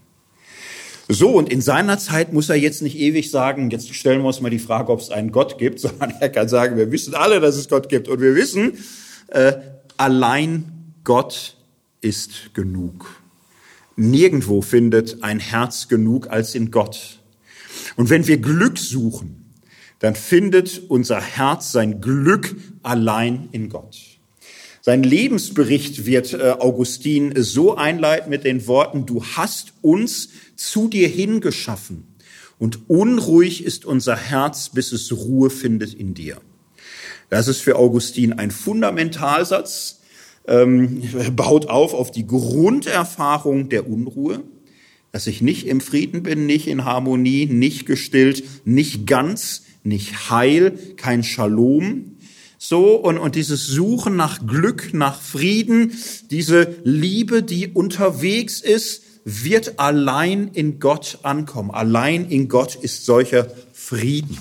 So, und in seiner Zeit muss er jetzt nicht ewig sagen, jetzt stellen wir uns mal die Frage, ob es einen Gott gibt, sondern er kann sagen, wir wissen alle, dass es Gott gibt. Und wir wissen, äh, allein Gott ist genug. Nirgendwo findet ein Herz genug als in Gott. Und wenn wir Glück suchen, dann findet unser Herz sein Glück allein in Gott. Sein Lebensbericht wird äh, Augustin so einleiten mit den Worten, du hast uns zu dir hingeschaffen und unruhig ist unser Herz, bis es Ruhe findet in dir. Das ist für Augustin ein Fundamentalsatz, ähm, baut auf auf die Grunderfahrung der Unruhe, dass ich nicht im Frieden bin, nicht in Harmonie, nicht gestillt, nicht ganz, nicht heil, kein Shalom. So, und, und dieses Suchen nach Glück, nach Frieden, diese Liebe, die unterwegs ist, wird allein in Gott ankommen. Allein in Gott ist solcher Frieden.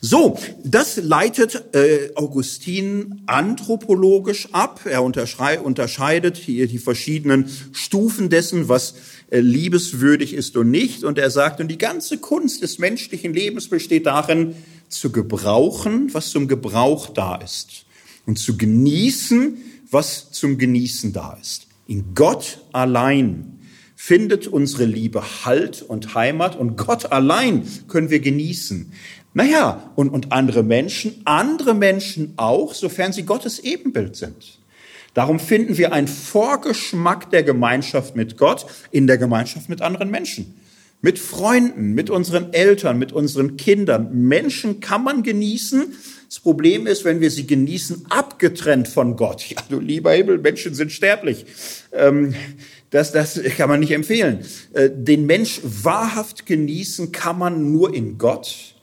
So, das leitet äh, Augustin anthropologisch ab. Er unterscheidet hier die verschiedenen Stufen dessen, was äh, liebeswürdig ist und nicht. Und er sagt, und die ganze Kunst des menschlichen Lebens besteht darin, zu gebrauchen, was zum Gebrauch da ist. Und zu genießen, was zum Genießen da ist. In Gott allein findet unsere Liebe Halt und Heimat und Gott allein können wir genießen. Naja, und, und andere Menschen, andere Menschen auch, sofern sie Gottes Ebenbild sind. Darum finden wir einen Vorgeschmack der Gemeinschaft mit Gott in der Gemeinschaft mit anderen Menschen. Mit Freunden, mit unseren Eltern, mit unseren Kindern. Menschen kann man genießen, Das Problem ist, wenn wir sie genießen, abgetrennt von Gott. Ja, du lieber Himmel, Menschen sind sterblich. Ähm, das, das kann man nicht empfehlen. Äh, den Mensch wahrhaft genießen kann man nur in Gott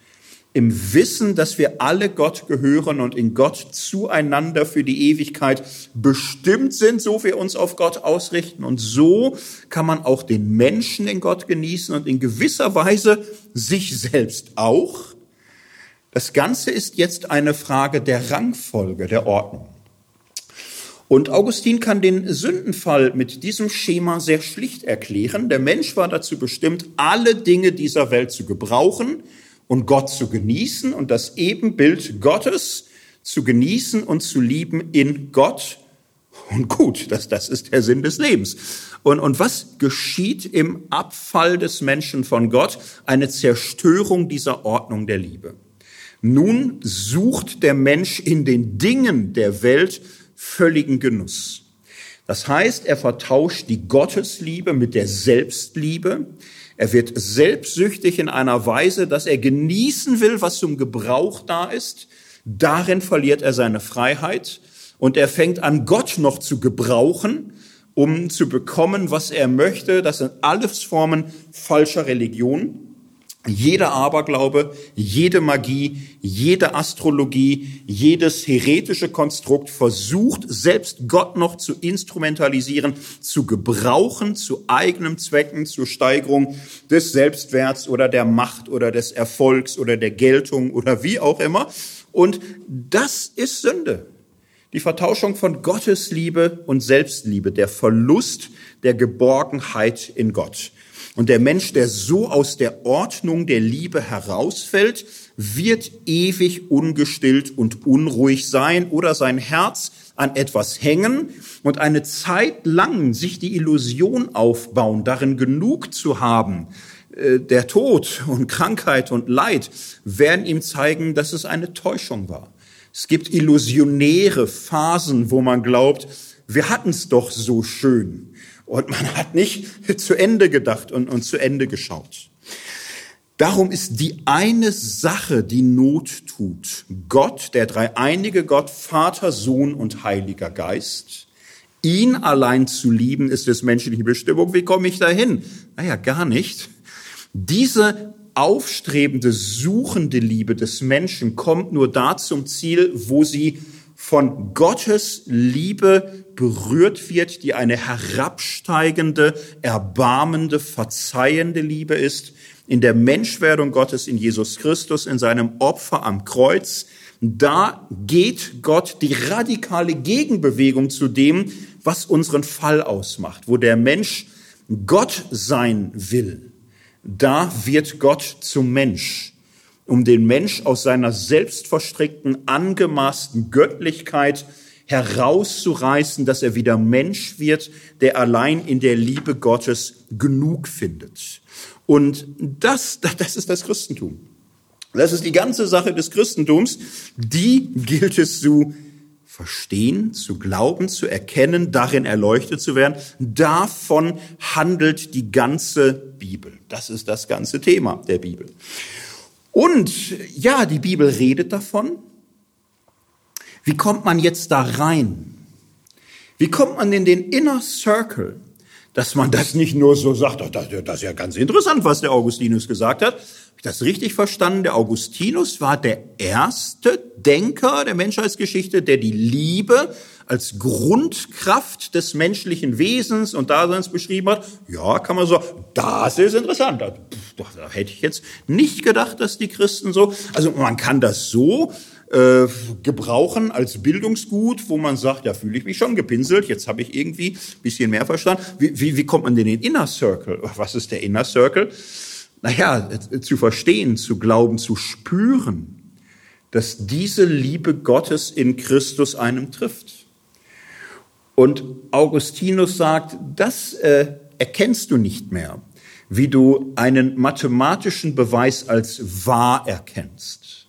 im Wissen, dass wir alle Gott gehören und in Gott zueinander für die Ewigkeit bestimmt sind, so wir uns auf Gott ausrichten. Und so kann man auch den Menschen in Gott genießen und in gewisser Weise sich selbst auch. Das Ganze ist jetzt eine Frage der Rangfolge, der Ordnung. Und Augustin kann den Sündenfall mit diesem Schema sehr schlicht erklären. Der Mensch war dazu bestimmt, alle Dinge dieser Welt zu gebrauchen, und Gott zu genießen und das Ebenbild Gottes zu genießen und zu lieben in Gott. Und gut, das, das ist der Sinn des Lebens. Und, und was geschieht im Abfall des Menschen von Gott? Eine Zerstörung dieser Ordnung der Liebe. Nun sucht der Mensch in den Dingen der Welt völligen Genuss. Das heißt, er vertauscht die Gottesliebe mit der Selbstliebe. Er wird selbstsüchtig in einer Weise, dass er genießen will, was zum Gebrauch da ist. Darin verliert er seine Freiheit und er fängt an, Gott noch zu gebrauchen, um zu bekommen, was er möchte. Das sind alles Formen falscher Religion. Jeder Aberglaube, jede Magie, jede Astrologie, jedes heretische Konstrukt versucht, selbst Gott noch zu instrumentalisieren, zu gebrauchen, zu eigenem Zwecken, zur Steigerung des Selbstwerts oder der Macht oder des Erfolgs oder der Geltung oder wie auch immer. Und das ist Sünde. Die Vertauschung von Gottesliebe und Selbstliebe, der Verlust der Geborgenheit in Gott. Und der Mensch, der so aus der Ordnung der Liebe herausfällt, wird ewig ungestillt und unruhig sein oder sein Herz an etwas hängen und eine Zeit lang sich die Illusion aufbauen, darin genug zu haben. Äh, der Tod und Krankheit und Leid werden ihm zeigen, dass es eine Täuschung war. Es gibt illusionäre Phasen, wo man glaubt, wir hatten es doch so schön. Und man hat nicht zu Ende gedacht und, und zu Ende geschaut. Darum ist die eine Sache, die Not tut. Gott, der dreieinige Gott, Vater, Sohn und Heiliger Geist. Ihn allein zu lieben, ist des menschliche Bestimmung. Wie komme ich dahin? Naja, gar nicht. Diese aufstrebende, suchende Liebe des Menschen kommt nur da zum Ziel, wo sie von Gottes Liebe berührt wird, die eine herabsteigende, erbarmende, verzeihende Liebe ist, in der Menschwerdung Gottes in Jesus Christus, in seinem Opfer am Kreuz. Da geht Gott die radikale Gegenbewegung zu dem, was unseren Fall ausmacht, wo der Mensch Gott sein will. Da wird Gott zum Mensch, um den Mensch aus seiner selbstverstrickten, angemaßten Göttlichkeit herauszureißen, dass er wieder Mensch wird, der allein in der Liebe Gottes genug findet. Und das, das ist das Christentum. Das ist die ganze Sache des Christentums. Die gilt es zu verstehen, zu glauben, zu erkennen, darin erleuchtet zu werden. Davon handelt die ganze Bibel. Das ist das ganze Thema der Bibel. Und ja, die Bibel redet davon, wie kommt man jetzt da rein? Wie kommt man in den Inner Circle? Dass man das nicht nur so sagt, das, das ist ja ganz interessant, was der Augustinus gesagt hat. Habe ich das richtig verstanden? Der Augustinus war der erste Denker der Menschheitsgeschichte, der die Liebe als Grundkraft des menschlichen Wesens und Daseins beschrieben hat. Ja, kann man so, das ist interessant. Da, da hätte ich jetzt nicht gedacht, dass die Christen so, also man kann das so äh, gebrauchen als Bildungsgut, wo man sagt, ja, fühle ich mich schon gepinselt, jetzt habe ich irgendwie ein bisschen mehr verstanden. Wie, wie, wie kommt man denn in den Inner Circle? Was ist der Inner Circle? Naja, zu verstehen, zu glauben, zu spüren, dass diese Liebe Gottes in Christus einem trifft. Und Augustinus sagt, das äh, erkennst du nicht mehr, wie du einen mathematischen Beweis als wahr erkennst.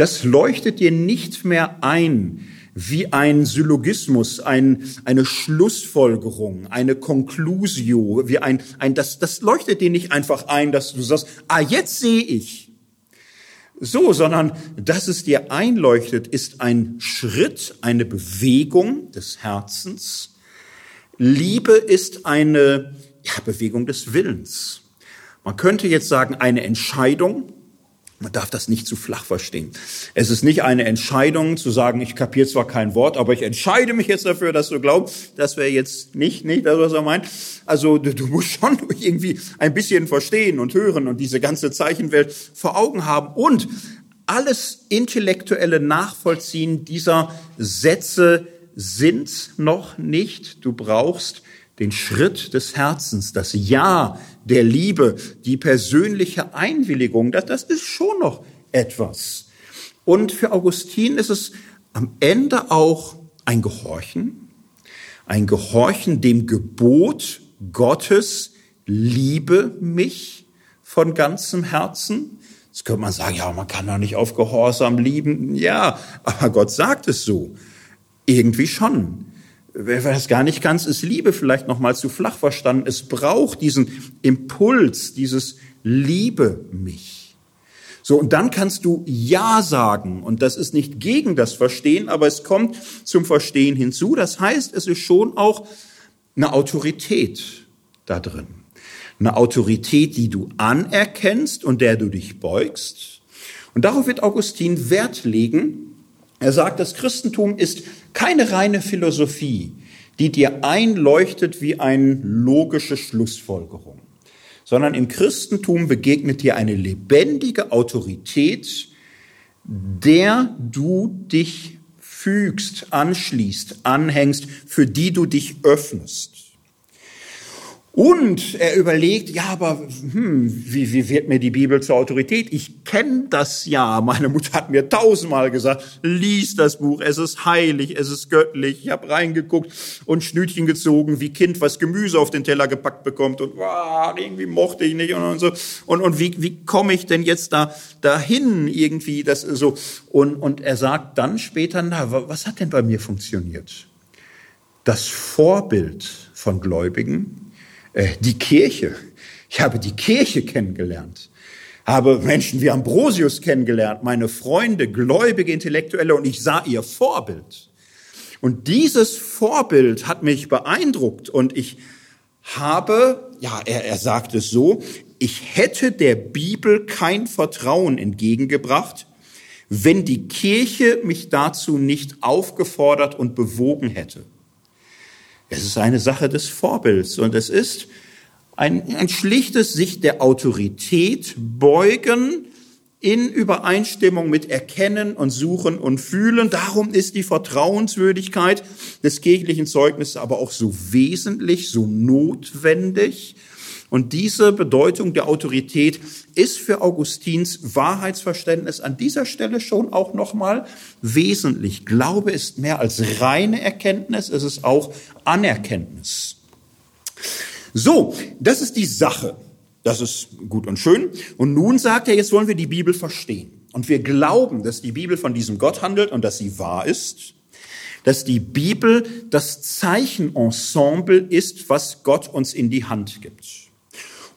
Das leuchtet dir nicht mehr ein wie ein Syllogismus, ein, eine Schlussfolgerung, eine Conclusio, wie ein, ein das, das leuchtet dir nicht einfach ein, dass du sagst, ah, jetzt sehe ich, so, sondern dass es dir einleuchtet, ist ein Schritt, eine Bewegung des Herzens. Liebe ist eine ja, Bewegung des Willens. Man könnte jetzt sagen, eine Entscheidung, man darf das nicht zu flach verstehen. Es ist nicht eine Entscheidung zu sagen, ich kapiere zwar kein Wort, aber ich entscheide mich jetzt dafür, dass du glaubst. Das wäre jetzt nicht, nicht das, was er meint. Also du, du musst schon irgendwie ein bisschen verstehen und hören und diese ganze Zeichenwelt vor Augen haben und alles intellektuelle Nachvollziehen dieser Sätze sind noch nicht. Du brauchst den Schritt des Herzens, das Ja der Liebe, die persönliche Einwilligung, das, das ist schon noch etwas. Und für Augustin ist es am Ende auch ein Gehorchen, ein Gehorchen dem Gebot Gottes, liebe mich von ganzem Herzen. Jetzt könnte man sagen, ja, man kann doch nicht auf Gehorsam lieben. Ja, aber Gott sagt es so. Irgendwie schon wer das gar nicht ganz ist, Liebe vielleicht noch mal zu flach verstanden. Es braucht diesen Impuls, dieses Liebe mich. So, und dann kannst du Ja sagen. Und das ist nicht gegen das Verstehen, aber es kommt zum Verstehen hinzu. Das heißt, es ist schon auch eine Autorität da drin. Eine Autorität, die du anerkennst und der du dich beugst. Und darauf wird Augustin Wert legen, er sagt, das Christentum ist keine reine Philosophie, die dir einleuchtet wie eine logische Schlussfolgerung, sondern im Christentum begegnet dir eine lebendige Autorität, der du dich fügst, anschließt, anhängst, für die du dich öffnest. Und er überlegt, ja, aber hm, wie, wie wird mir die Bibel zur Autorität? Ich kenne das ja. Meine Mutter hat mir tausendmal gesagt, lies das Buch, es ist heilig, es ist göttlich. Ich habe reingeguckt und Schnütchen gezogen, wie Kind was Gemüse auf den Teller gepackt bekommt und wow, irgendwie mochte ich nicht und, und so. Und, und wie, wie komme ich denn jetzt da dahin irgendwie? Das so. Und, und er sagt dann später, na, was hat denn bei mir funktioniert? Das Vorbild von Gläubigen die Kirche. Ich habe die Kirche kennengelernt, habe Menschen wie Ambrosius kennengelernt, meine Freunde, gläubige Intellektuelle und ich sah ihr Vorbild. Und dieses Vorbild hat mich beeindruckt und ich habe, ja, er, er sagt es so, ich hätte der Bibel kein Vertrauen entgegengebracht, wenn die Kirche mich dazu nicht aufgefordert und bewogen hätte. Es ist eine Sache des Vorbilds und es ist ein, ein schlichtes sich der Autorität beugen in Übereinstimmung mit Erkennen und Suchen und Fühlen. Darum ist die Vertrauenswürdigkeit des kirchlichen Zeugnisses aber auch so wesentlich, so notwendig. Und diese Bedeutung der Autorität ist für Augustins Wahrheitsverständnis an dieser Stelle schon auch nochmal wesentlich. Glaube ist mehr als reine Erkenntnis, es ist auch Anerkenntnis. So, das ist die Sache. Das ist gut und schön. Und nun sagt er, jetzt wollen wir die Bibel verstehen. Und wir glauben, dass die Bibel von diesem Gott handelt und dass sie wahr ist. Dass die Bibel das Zeichenensemble ist, was Gott uns in die Hand gibt.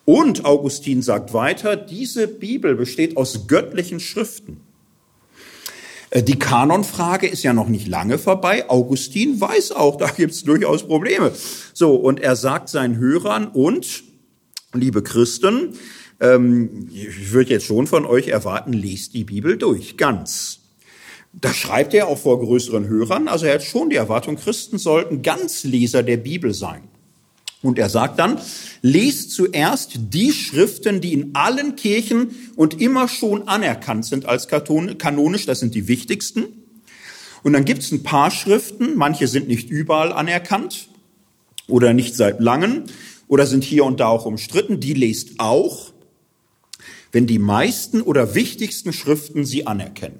Und Augustin sagt weiter, diese Bibel besteht aus göttlichen Schriften. Äh, die Kanonfrage ist ja noch nicht lange vorbei. Augustin weiß auch, da gibt es durchaus Probleme. So, und er sagt seinen Hörern und, liebe Christen, ähm, ich würde jetzt schon von euch erwarten, lest die Bibel durch, ganz. Da schreibt er auch vor größeren Hörern, also er hat schon die Erwartung, Christen sollten ganz Leser der Bibel sein. Und er sagt dann, lest zuerst die Schriften, die in allen Kirchen und immer schon anerkannt sind als kanonisch, das sind die wichtigsten. Und dann gibt es ein paar Schriften, manche sind nicht überall anerkannt oder nicht seit langem oder sind hier und da auch umstritten, die lest auch, wenn die meisten oder wichtigsten Schriften sie anerkennen.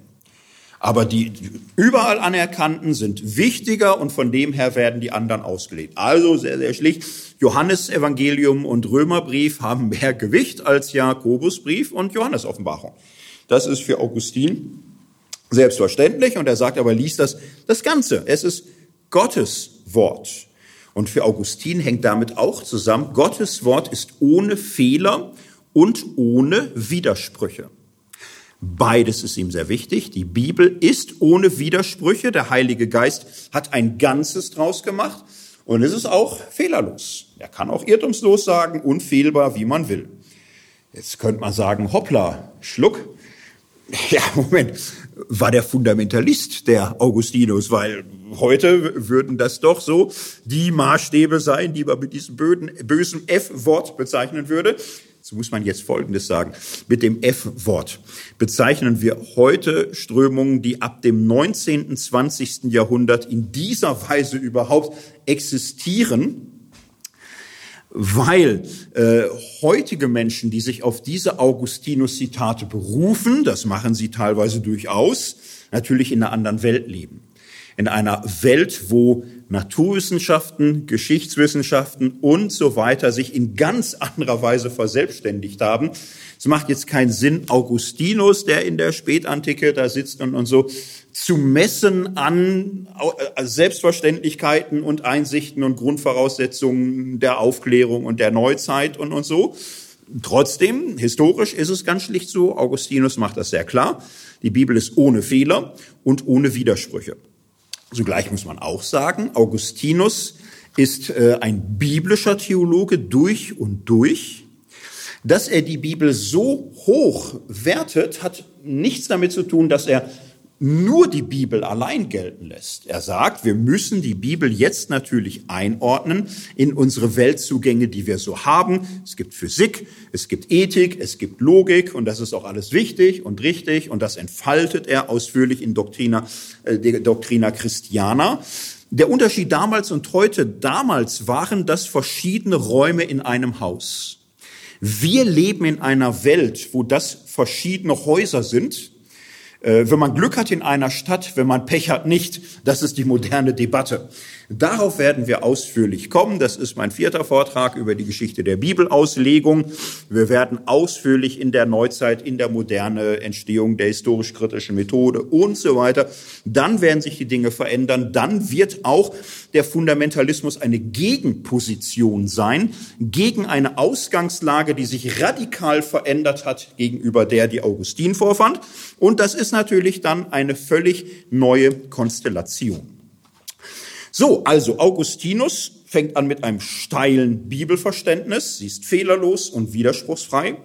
Aber die überall anerkannten sind wichtiger und von dem her werden die anderen ausgelegt. Also sehr, sehr schlicht. Johannesevangelium und Römerbrief haben mehr Gewicht als Jakobusbrief und Johannesoffenbarung. Das ist für Augustin selbstverständlich und er sagt aber, liest das, das Ganze. Es ist Gottes Wort. Und für Augustin hängt damit auch zusammen, Gottes Wort ist ohne Fehler und ohne Widersprüche. Beides ist ihm sehr wichtig. Die Bibel ist ohne Widersprüche. Der Heilige Geist hat ein Ganzes draus gemacht. Und es ist auch fehlerlos. Er kann auch irrtumslos sagen, unfehlbar, wie man will. Jetzt könnte man sagen, hoppla, Schluck. Ja, Moment, war der Fundamentalist, der Augustinus, weil heute würden das doch so die Maßstäbe sein, die man mit diesem bösen F-Wort bezeichnen würde. So muss man jetzt Folgendes sagen. Mit dem F-Wort bezeichnen wir heute Strömungen, die ab dem 19., 20. Jahrhundert in dieser Weise überhaupt existieren, weil äh, heutige Menschen, die sich auf diese Augustinus-Zitate berufen, das machen sie teilweise durchaus, natürlich in einer anderen Welt leben in einer Welt, wo Naturwissenschaften, Geschichtswissenschaften und so weiter sich in ganz anderer Weise verselbstständigt haben. Es macht jetzt keinen Sinn, Augustinus, der in der Spätantike da sitzt und, und so, zu messen an äh, Selbstverständlichkeiten und Einsichten und Grundvoraussetzungen der Aufklärung und der Neuzeit und, und so. Trotzdem, historisch ist es ganz schlicht so, Augustinus macht das sehr klar, die Bibel ist ohne Fehler und ohne Widersprüche. Zugleich muss man auch sagen, Augustinus ist äh, ein biblischer Theologe durch und durch. Dass er die Bibel so hoch wertet, hat nichts damit zu tun, dass er nur die Bibel allein gelten lässt. Er sagt, wir müssen die Bibel jetzt natürlich einordnen in unsere Weltzugänge, die wir so haben. Es gibt Physik, es gibt Ethik, es gibt Logik und das ist auch alles wichtig und richtig und das entfaltet er ausführlich in Doctrina, äh, Doctrina Christiana. Der Unterschied damals und heute, damals waren das verschiedene Räume in einem Haus. Wir leben in einer Welt, wo das verschiedene Häuser sind wenn man Glück hat in einer Stadt, wenn man Pech hat nicht, das ist die moderne Debatte. Darauf werden wir ausführlich kommen. Das ist mein vierter Vortrag über die Geschichte der Bibelauslegung. Wir werden ausführlich in der Neuzeit, in der Moderne, Entstehung der historisch-kritischen Methode und so weiter. Dann werden sich die Dinge verändern. Dann wird auch der Fundamentalismus eine Gegenposition sein gegen eine Ausgangslage, die sich radikal verändert hat gegenüber der, die Augustin vorfand. Und das ist natürlich dann eine völlig neue Konstellation. So, also Augustinus fängt an mit einem steilen Bibelverständnis. Sie ist fehlerlos und widerspruchsfrei.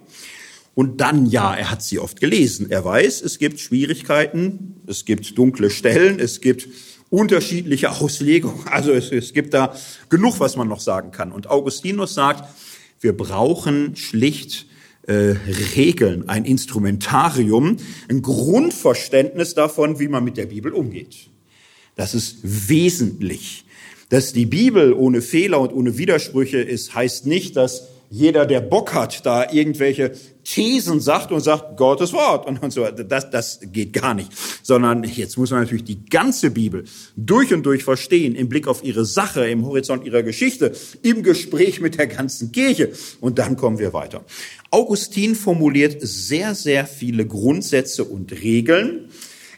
Und dann, ja, er hat sie oft gelesen. Er weiß, es gibt Schwierigkeiten, es gibt dunkle Stellen, es gibt unterschiedliche Auslegungen. Also es, es gibt da genug, was man noch sagen kann. Und Augustinus sagt, wir brauchen schlicht äh, Regeln, ein Instrumentarium, ein Grundverständnis davon, wie man mit der Bibel umgeht. Das ist wesentlich. Dass die Bibel ohne Fehler und ohne Widersprüche ist, heißt nicht, dass jeder, der Bock hat, da irgendwelche Thesen sagt und sagt, Gottes Wort und, und so. Das, das geht gar nicht. Sondern jetzt muss man natürlich die ganze Bibel durch und durch verstehen, im Blick auf ihre Sache, im Horizont ihrer Geschichte, im Gespräch mit der ganzen Kirche. Und dann kommen wir weiter. Augustin formuliert sehr, sehr viele Grundsätze und Regeln,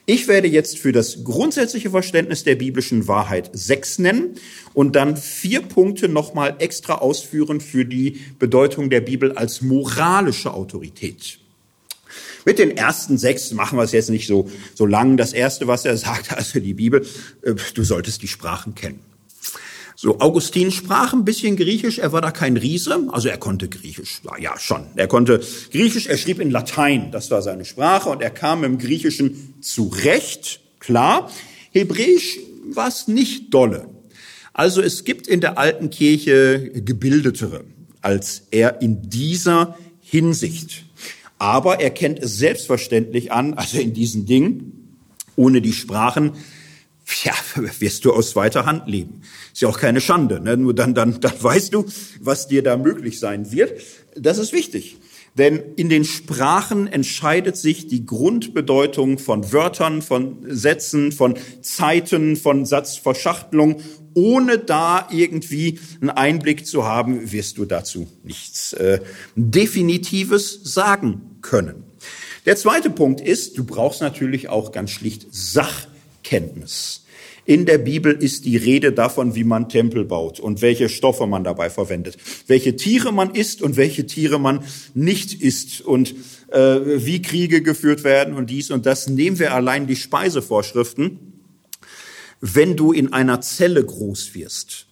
ich werde jetzt für das grundsätzliche Verständnis der biblischen Wahrheit sechs nennen und dann vier Punkte nochmal extra ausführen für die Bedeutung der Bibel als moralische Autorität. Mit den ersten sechs machen wir es jetzt nicht so, so lang. Das erste, was er sagt, also die Bibel, äh, du solltest die Sprachen kennen. So, Augustin sprach ein bisschen Griechisch, er war da kein Riese, also er konnte Griechisch, ja schon, er konnte Griechisch, er schrieb in Latein, das war seine Sprache und er kam im Griechischen zurecht, klar. Hebräisch war es nicht dolle. Also es gibt in der alten Kirche gebildetere als er in dieser Hinsicht. Aber er kennt es selbstverständlich an, also in diesen Dingen, ohne die Sprachen, ja, wirst du aus zweiter Hand leben. Ist ja auch keine Schande. Ne? Nur dann, dann, dann weißt du, was dir da möglich sein wird. Das ist wichtig. Denn in den Sprachen entscheidet sich die Grundbedeutung von Wörtern, von Sätzen, von Zeiten, von Satzverschachtelung. Ohne da irgendwie einen Einblick zu haben, wirst du dazu nichts äh, Definitives sagen können. Der zweite Punkt ist, du brauchst natürlich auch ganz schlicht Sach Sachkenntnis. In der Bibel ist die Rede davon, wie man Tempel baut und welche Stoffe man dabei verwendet, welche Tiere man isst und welche Tiere man nicht isst und äh, wie Kriege geführt werden und dies und das. Nehmen wir allein die Speisevorschriften. Wenn du in einer Zelle groß wirst,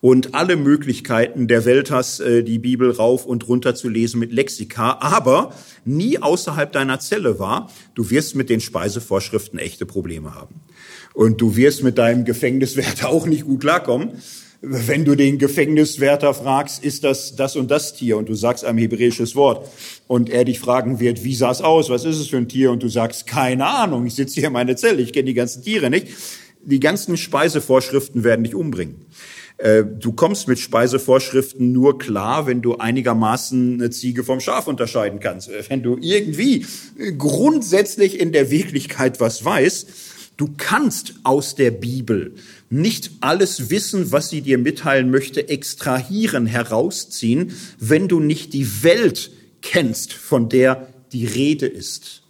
und alle Möglichkeiten der Welt hast, äh, die Bibel rauf und runter zu lesen mit Lexika, aber nie außerhalb deiner Zelle war, du wirst mit den Speisevorschriften echte Probleme haben. Und du wirst mit deinem Gefängniswärter auch nicht gut klarkommen. Wenn du den Gefängniswärter fragst, ist das das und das Tier und du sagst ein hebräisches Wort und er dich fragen wird, wie sah es aus, was ist es für ein Tier und du sagst, keine Ahnung, ich sitze hier in meiner Zelle, ich kenne die ganzen Tiere nicht. Die ganzen Speisevorschriften werden dich umbringen. Äh, du kommst mit Speisevorschriften nur klar, wenn du einigermaßen eine Ziege vom Schaf unterscheiden kannst. Wenn du irgendwie grundsätzlich in der Wirklichkeit was weißt, du kannst aus der Bibel nicht alles Wissen, was sie dir mitteilen möchte, extrahieren, herausziehen, wenn du nicht die Welt kennst, von der die Rede ist.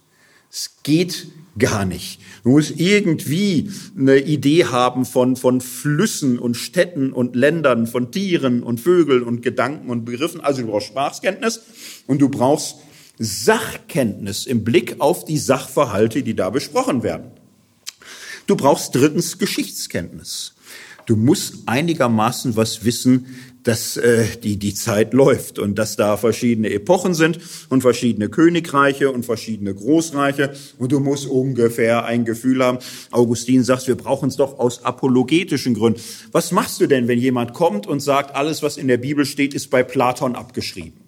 Es geht gar nicht. Du musst irgendwie eine Idee haben von, von Flüssen und Städten und Ländern, von Tieren und Vögeln und Gedanken und Begriffen. Also du brauchst Sprachkenntnis und du brauchst Sachkenntnis im Blick auf die Sachverhalte, die da besprochen werden. Du brauchst drittens Geschichtskenntnis. Du musst einigermaßen was wissen, dass äh, die, die Zeit läuft und dass da verschiedene Epochen sind und verschiedene Königreiche und verschiedene Großreiche und du musst ungefähr ein Gefühl haben. Augustin sagt, wir brauchen es doch aus apologetischen Gründen. Was machst du denn, wenn jemand kommt und sagt, alles, was in der Bibel steht, ist bei Platon abgeschrieben?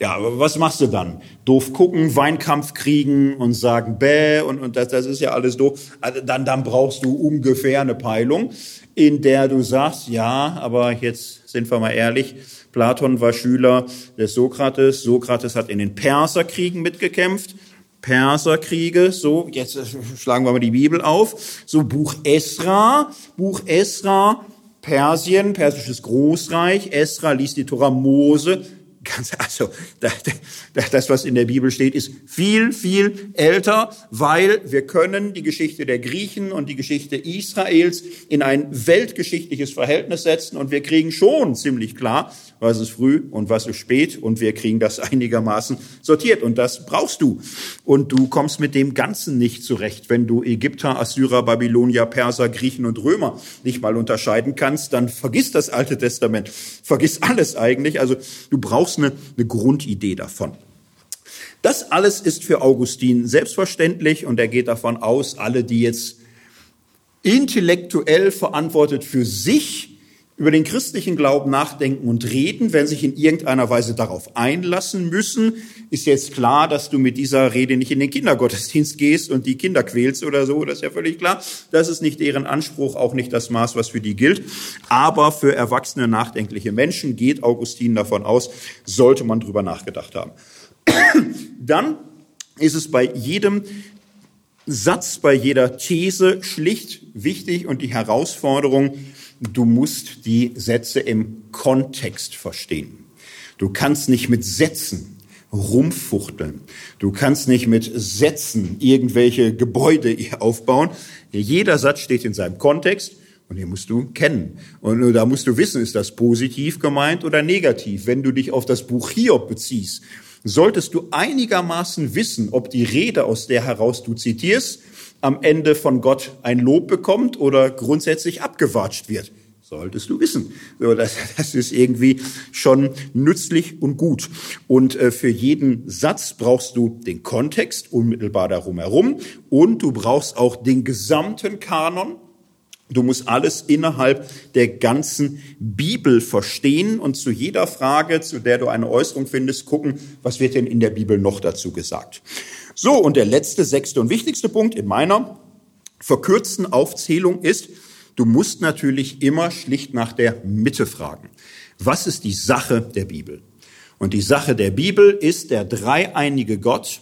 Ja, aber was machst du dann? Doof gucken, Weinkampf kriegen und sagen, bäh, und, und das, das ist ja alles doof. Also dann, dann brauchst du ungefähr eine Peilung, in der du sagst, ja, aber jetzt sind wir mal ehrlich, Platon war Schüler des Sokrates. Sokrates hat in den Perserkriegen mitgekämpft. Perserkriege, so, jetzt schlagen wir mal die Bibel auf. So, Buch Esra, Buch Esra, Persien, persisches Großreich. Esra liest die Tora Mose, Ganz, also, das, was in der Bibel steht, ist viel, viel älter, weil wir können die Geschichte der Griechen und die Geschichte Israels in ein weltgeschichtliches Verhältnis setzen und wir kriegen schon ziemlich klar, was ist früh und was ist spät und wir kriegen das einigermaßen sortiert und das brauchst du. Und du kommst mit dem Ganzen nicht zurecht. Wenn du Ägypter, Assyrer, Babylonier, Perser, Griechen und Römer nicht mal unterscheiden kannst, dann vergiss das Alte Testament. Vergiss alles eigentlich. Also du brauchst brauchst eine, eine Grundidee davon. Das alles ist für Augustin selbstverständlich und er geht davon aus, alle, die jetzt intellektuell verantwortet für sich über den christlichen Glauben nachdenken und reden, wenn sich in irgendeiner Weise darauf einlassen müssen, ist jetzt klar, dass du mit dieser Rede nicht in den Kindergottesdienst gehst und die Kinder quälst oder so, das ist ja völlig klar. Das ist nicht deren Anspruch, auch nicht das Maß, was für die gilt. Aber für erwachsene, nachdenkliche Menschen geht Augustin davon aus, sollte man drüber nachgedacht haben. Dann ist es bei jedem Satz, bei jeder These schlicht wichtig und die Herausforderung, du musst die Sätze im Kontext verstehen. Du kannst nicht mit Sätzen rumfuchteln. Du kannst nicht mit Sätzen irgendwelche Gebäude aufbauen. Jeder Satz steht in seinem Kontext und den musst du kennen. Und da musst du wissen, ist das positiv gemeint oder negativ. Wenn du dich auf das Buch Hiob beziehst, solltest du einigermaßen wissen, ob die Rede, aus der heraus du zitierst, am Ende von Gott ein Lob bekommt oder grundsätzlich abgewatscht wird. Solltest du wissen. Das ist irgendwie schon nützlich und gut. Und äh, für jeden Satz brauchst du den Kontext unmittelbar darum herum und du brauchst auch den gesamten Kanon. Du musst alles innerhalb der ganzen Bibel verstehen und zu jeder Frage, zu der du eine Äußerung findest, gucken, was wird denn in der Bibel noch dazu gesagt. So, und der letzte, sechste und wichtigste Punkt in meiner verkürzten Aufzählung ist, du musst natürlich immer schlicht nach der Mitte fragen. Was ist die Sache der Bibel? Und die Sache der Bibel ist der dreieinige Gott,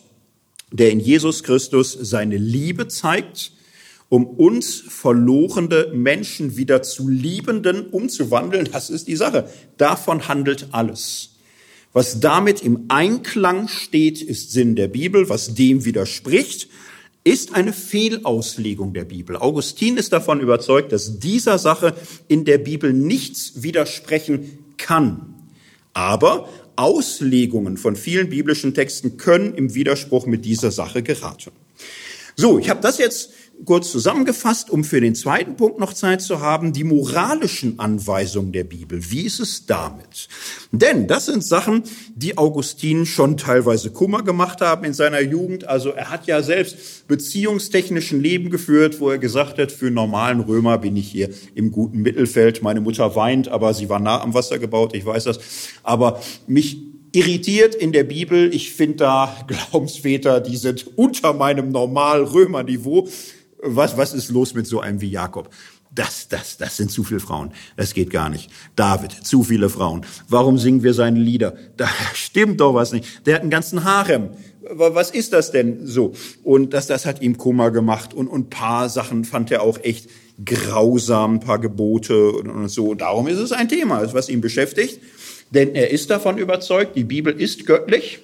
der in Jesus Christus seine Liebe zeigt, um uns verlorene Menschen wieder zu Liebenden umzuwandeln. Das ist die Sache. Davon handelt alles. Was damit im Einklang steht, ist Sinn der Bibel. Was dem widerspricht, ist eine Fehlauslegung der Bibel. Augustin ist davon überzeugt, dass dieser Sache in der Bibel nichts widersprechen kann. Aber Auslegungen von vielen biblischen Texten können im Widerspruch mit dieser Sache geraten. So, ich habe das jetzt kurz zusammengefasst, um für den zweiten Punkt noch Zeit zu haben, die moralischen Anweisungen der Bibel. Wie ist es damit? Denn das sind Sachen, die Augustin schon teilweise Kummer gemacht haben in seiner Jugend. Also er hat ja selbst beziehungstechnischen Leben geführt, wo er gesagt hat, für normalen Römer bin ich hier im guten Mittelfeld. Meine Mutter weint, aber sie war nah am Wasser gebaut, ich weiß das. Aber mich irritiert in der Bibel. Ich finde da Glaubensväter, die sind unter meinem normal Römerniveau was, was ist los mit so einem wie Jakob? Das, das, das sind zu viele Frauen. Das geht gar nicht. David, zu viele Frauen. Warum singen wir seine Lieder? Da stimmt doch was nicht. Der hat einen ganzen Harem. Was ist das denn so? Und das, das hat ihm Kummer gemacht. Und, und paar Sachen fand er auch echt grausam, ein paar Gebote und, und so. Darum ist es ein Thema, was ihn beschäftigt. Denn er ist davon überzeugt, die Bibel ist göttlich.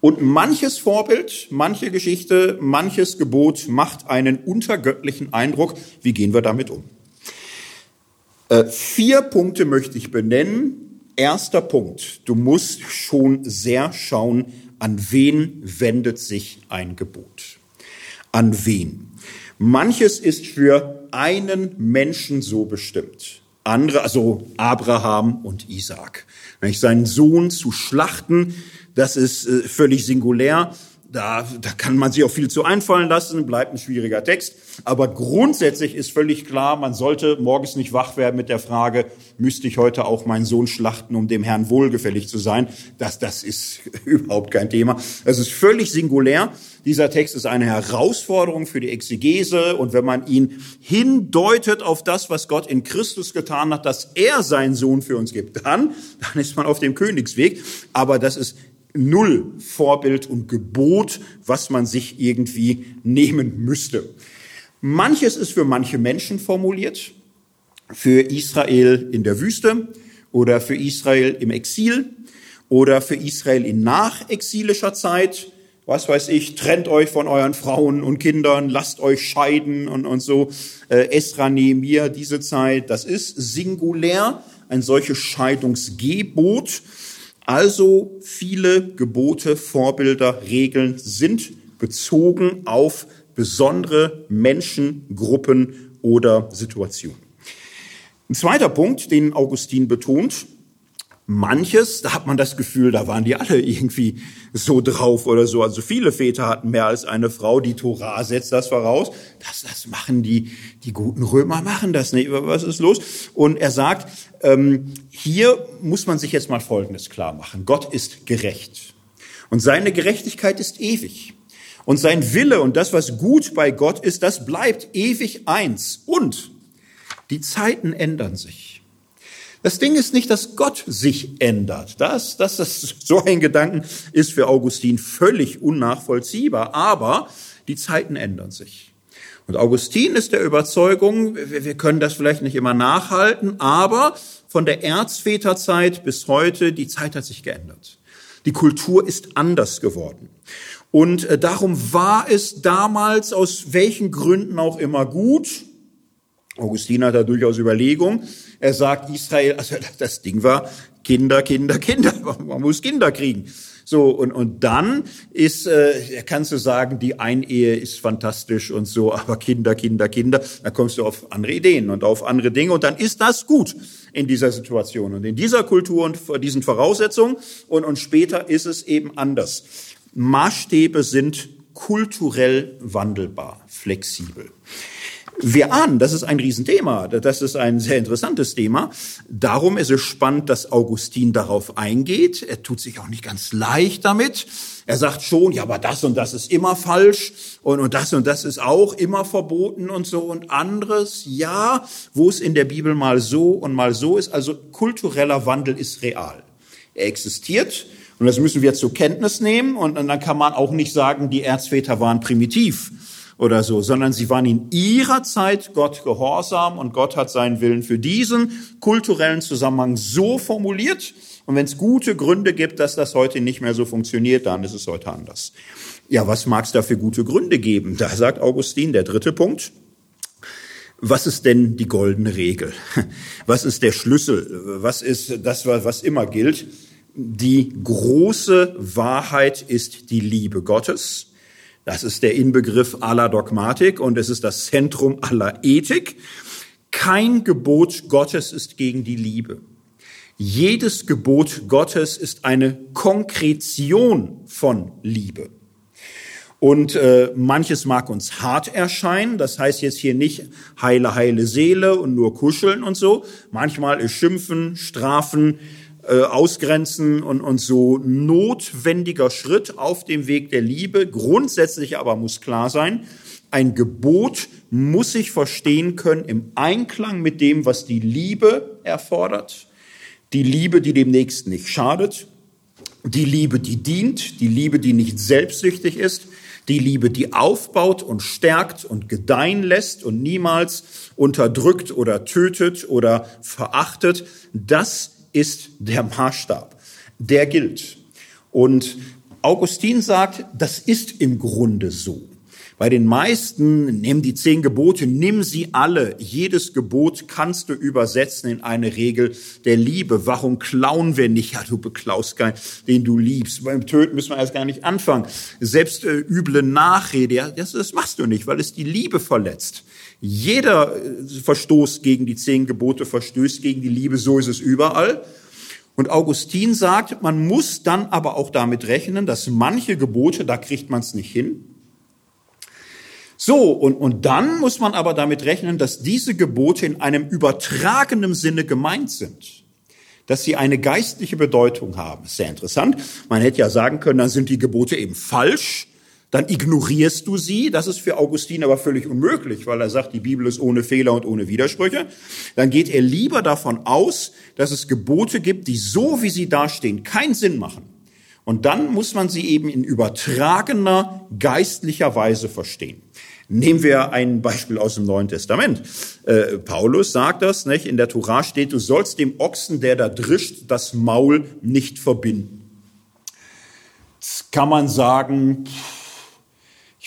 Und manches Vorbild, manche Geschichte, manches Gebot macht einen untergöttlichen Eindruck. Wie gehen wir damit um? Äh, vier Punkte möchte ich benennen. Erster Punkt. Du musst schon sehr schauen, an wen wendet sich ein Gebot. An wen? Manches ist für einen Menschen so bestimmt. Andere, also Abraham und Isaac. Seinen Sohn zu schlachten, das ist äh, völlig singulär. Da, da kann man sich auch viel zu einfallen lassen, bleibt ein schwieriger Text. Aber grundsätzlich ist völlig klar, man sollte morgens nicht wach werden mit der Frage, müsste ich heute auch meinen Sohn schlachten, um dem Herrn wohlgefällig zu sein? Das, das ist überhaupt kein Thema. Es ist völlig singulär. Dieser Text ist eine Herausforderung für die Exegese. Und wenn man ihn hindeutet auf das, was Gott in Christus getan hat, dass er seinen Sohn für uns gibt, dann, dann ist man auf dem Königsweg. Aber das ist null Vorbild und Gebot, was man sich irgendwie nehmen müsste. Manches ist für manche Menschen formuliert, für Israel in der Wüste oder für Israel im Exil oder für Israel in nachexilischer Zeit. Was weiß ich, trennt euch von euren Frauen und Kindern, lasst euch scheiden und, und so. Äh, Esra, Nehemiah, diese Zeit, das ist singulär, ein solches Scheidungsgebot. Also viele Gebote, Vorbilder, Regeln sind bezogen auf besondere Menschen, Gruppen oder Situationen. Ein zweiter Punkt, den Augustin betont, Manches, da hat man das Gefühl, da waren die alle irgendwie so drauf oder so. Also viele Väter hatten mehr als eine Frau. Die Tora setzt das voraus. Das, das machen die, die guten Römer machen das nicht. Was ist los? Und er sagt, ähm, hier muss man sich jetzt mal Folgendes klar machen. Gott ist gerecht. Und seine Gerechtigkeit ist ewig. Und sein Wille und das, was gut bei Gott ist, das bleibt ewig eins. Und die Zeiten ändern sich. Das Ding ist nicht, dass Gott sich ändert. Das, das, das, so ein Gedanken ist für Augustin völlig unnachvollziehbar. Aber die Zeiten ändern sich. Und Augustin ist der Überzeugung, wir können das vielleicht nicht immer nachhalten, aber von der Erzväterzeit bis heute, die Zeit hat sich geändert. Die Kultur ist anders geworden. Und äh, darum war es damals aus welchen Gründen auch immer gut. Augustin hat da durchaus Überlegung, er sagt Israel, also das Ding war Kinder, Kinder, Kinder. Man muss Kinder kriegen. So, und, und dann ist, äh, kannst du sagen, die Einehe ist fantastisch und so, aber Kinder, Kinder, Kinder, dann kommst du auf andere Ideen und auf andere Dinge und dann ist das gut in dieser Situation und in dieser Kultur und vor diesen Voraussetzungen und, und später ist es eben anders. Maßstäbe sind kulturell wandelbar, flexibel. Wir ahnen, das ist ein Riesenthema, das ist ein sehr interessantes Thema. Darum ist es spannend, dass Augustin darauf eingeht. Er tut sich auch nicht ganz leicht damit. Er sagt schon, ja, aber das und das ist immer falsch und, und das und das ist auch immer verboten und so und anderes. Ja, wo es in der Bibel mal so und mal so ist. Also kultureller Wandel ist real. Er existiert und das müssen wir zur Kenntnis nehmen und, und dann kann man auch nicht sagen, die Erzväter waren primitiv oder so, sondern sie waren in ihrer Zeit Gott gehorsam und Gott hat seinen Willen für diesen kulturellen Zusammenhang so formuliert Und wenn es gute Gründe gibt, dass das heute nicht mehr so funktioniert, dann ist es heute anders. Ja, was mag es da für gute Gründe geben? Da sagt Augustin, der dritte Punkt. Was ist denn die goldene Regel? Was ist der Schlüssel? Was ist das, was immer gilt? Die große Wahrheit ist die Liebe Gottes. Das ist der Inbegriff aller Dogmatik und es ist das Zentrum aller Ethik. Kein Gebot Gottes ist gegen die Liebe. Jedes Gebot Gottes ist eine Konkretion von Liebe. Und äh, manches mag uns hart erscheinen. Das heißt jetzt hier nicht heile, heile Seele und nur kuscheln und so. Manchmal ist Schimpfen, Strafen, äh, Ausgrenzen und, und so notwendiger Schritt auf dem Weg der Liebe. Grundsätzlich aber muss klar sein, ein Gebot muss sich verstehen können im Einklang mit dem, was die Liebe erfordert. Die Liebe, die dem Nächsten nicht schadet. Die Liebe, die dient. Die Liebe, die nicht selbstsüchtig ist die Liebe, die aufbaut und stärkt und gedeihen lässt und niemals unterdrückt oder tötet oder verachtet, das ist der Maßstab. Der gilt. Und Augustin sagt, das ist im Grunde so. Bei den meisten, nimm die zehn Gebote, nimm sie alle. Jedes Gebot kannst du übersetzen in eine Regel der Liebe. Warum klauen wir nicht? Ja, du beklaust keinen, den du liebst. Beim Töten müssen wir erst gar nicht anfangen. Selbst äh, üble Nachrede, ja, das, das machst du nicht, weil es die Liebe verletzt. Jeder äh, Verstoß gegen die zehn Gebote verstößt gegen die Liebe, so ist es überall. Und Augustin sagt, man muss dann aber auch damit rechnen, dass manche Gebote, da kriegt man es nicht hin, so, und, und dann muss man aber damit rechnen, dass diese Gebote in einem übertragenen Sinne gemeint sind. Dass sie eine geistliche Bedeutung haben. Sehr interessant. Man hätte ja sagen können, dann sind die Gebote eben falsch. Dann ignorierst du sie. Das ist für Augustin aber völlig unmöglich, weil er sagt, die Bibel ist ohne Fehler und ohne Widersprüche. Dann geht er lieber davon aus, dass es Gebote gibt, die so wie sie dastehen, keinen Sinn machen. Und dann muss man sie eben in übertragener geistlicher Weise verstehen. Nehmen wir ein Beispiel aus dem Neuen Testament. Äh, Paulus sagt das, nicht? in der Tora steht, du sollst dem Ochsen, der da drischt, das Maul nicht verbinden. Jetzt kann man sagen,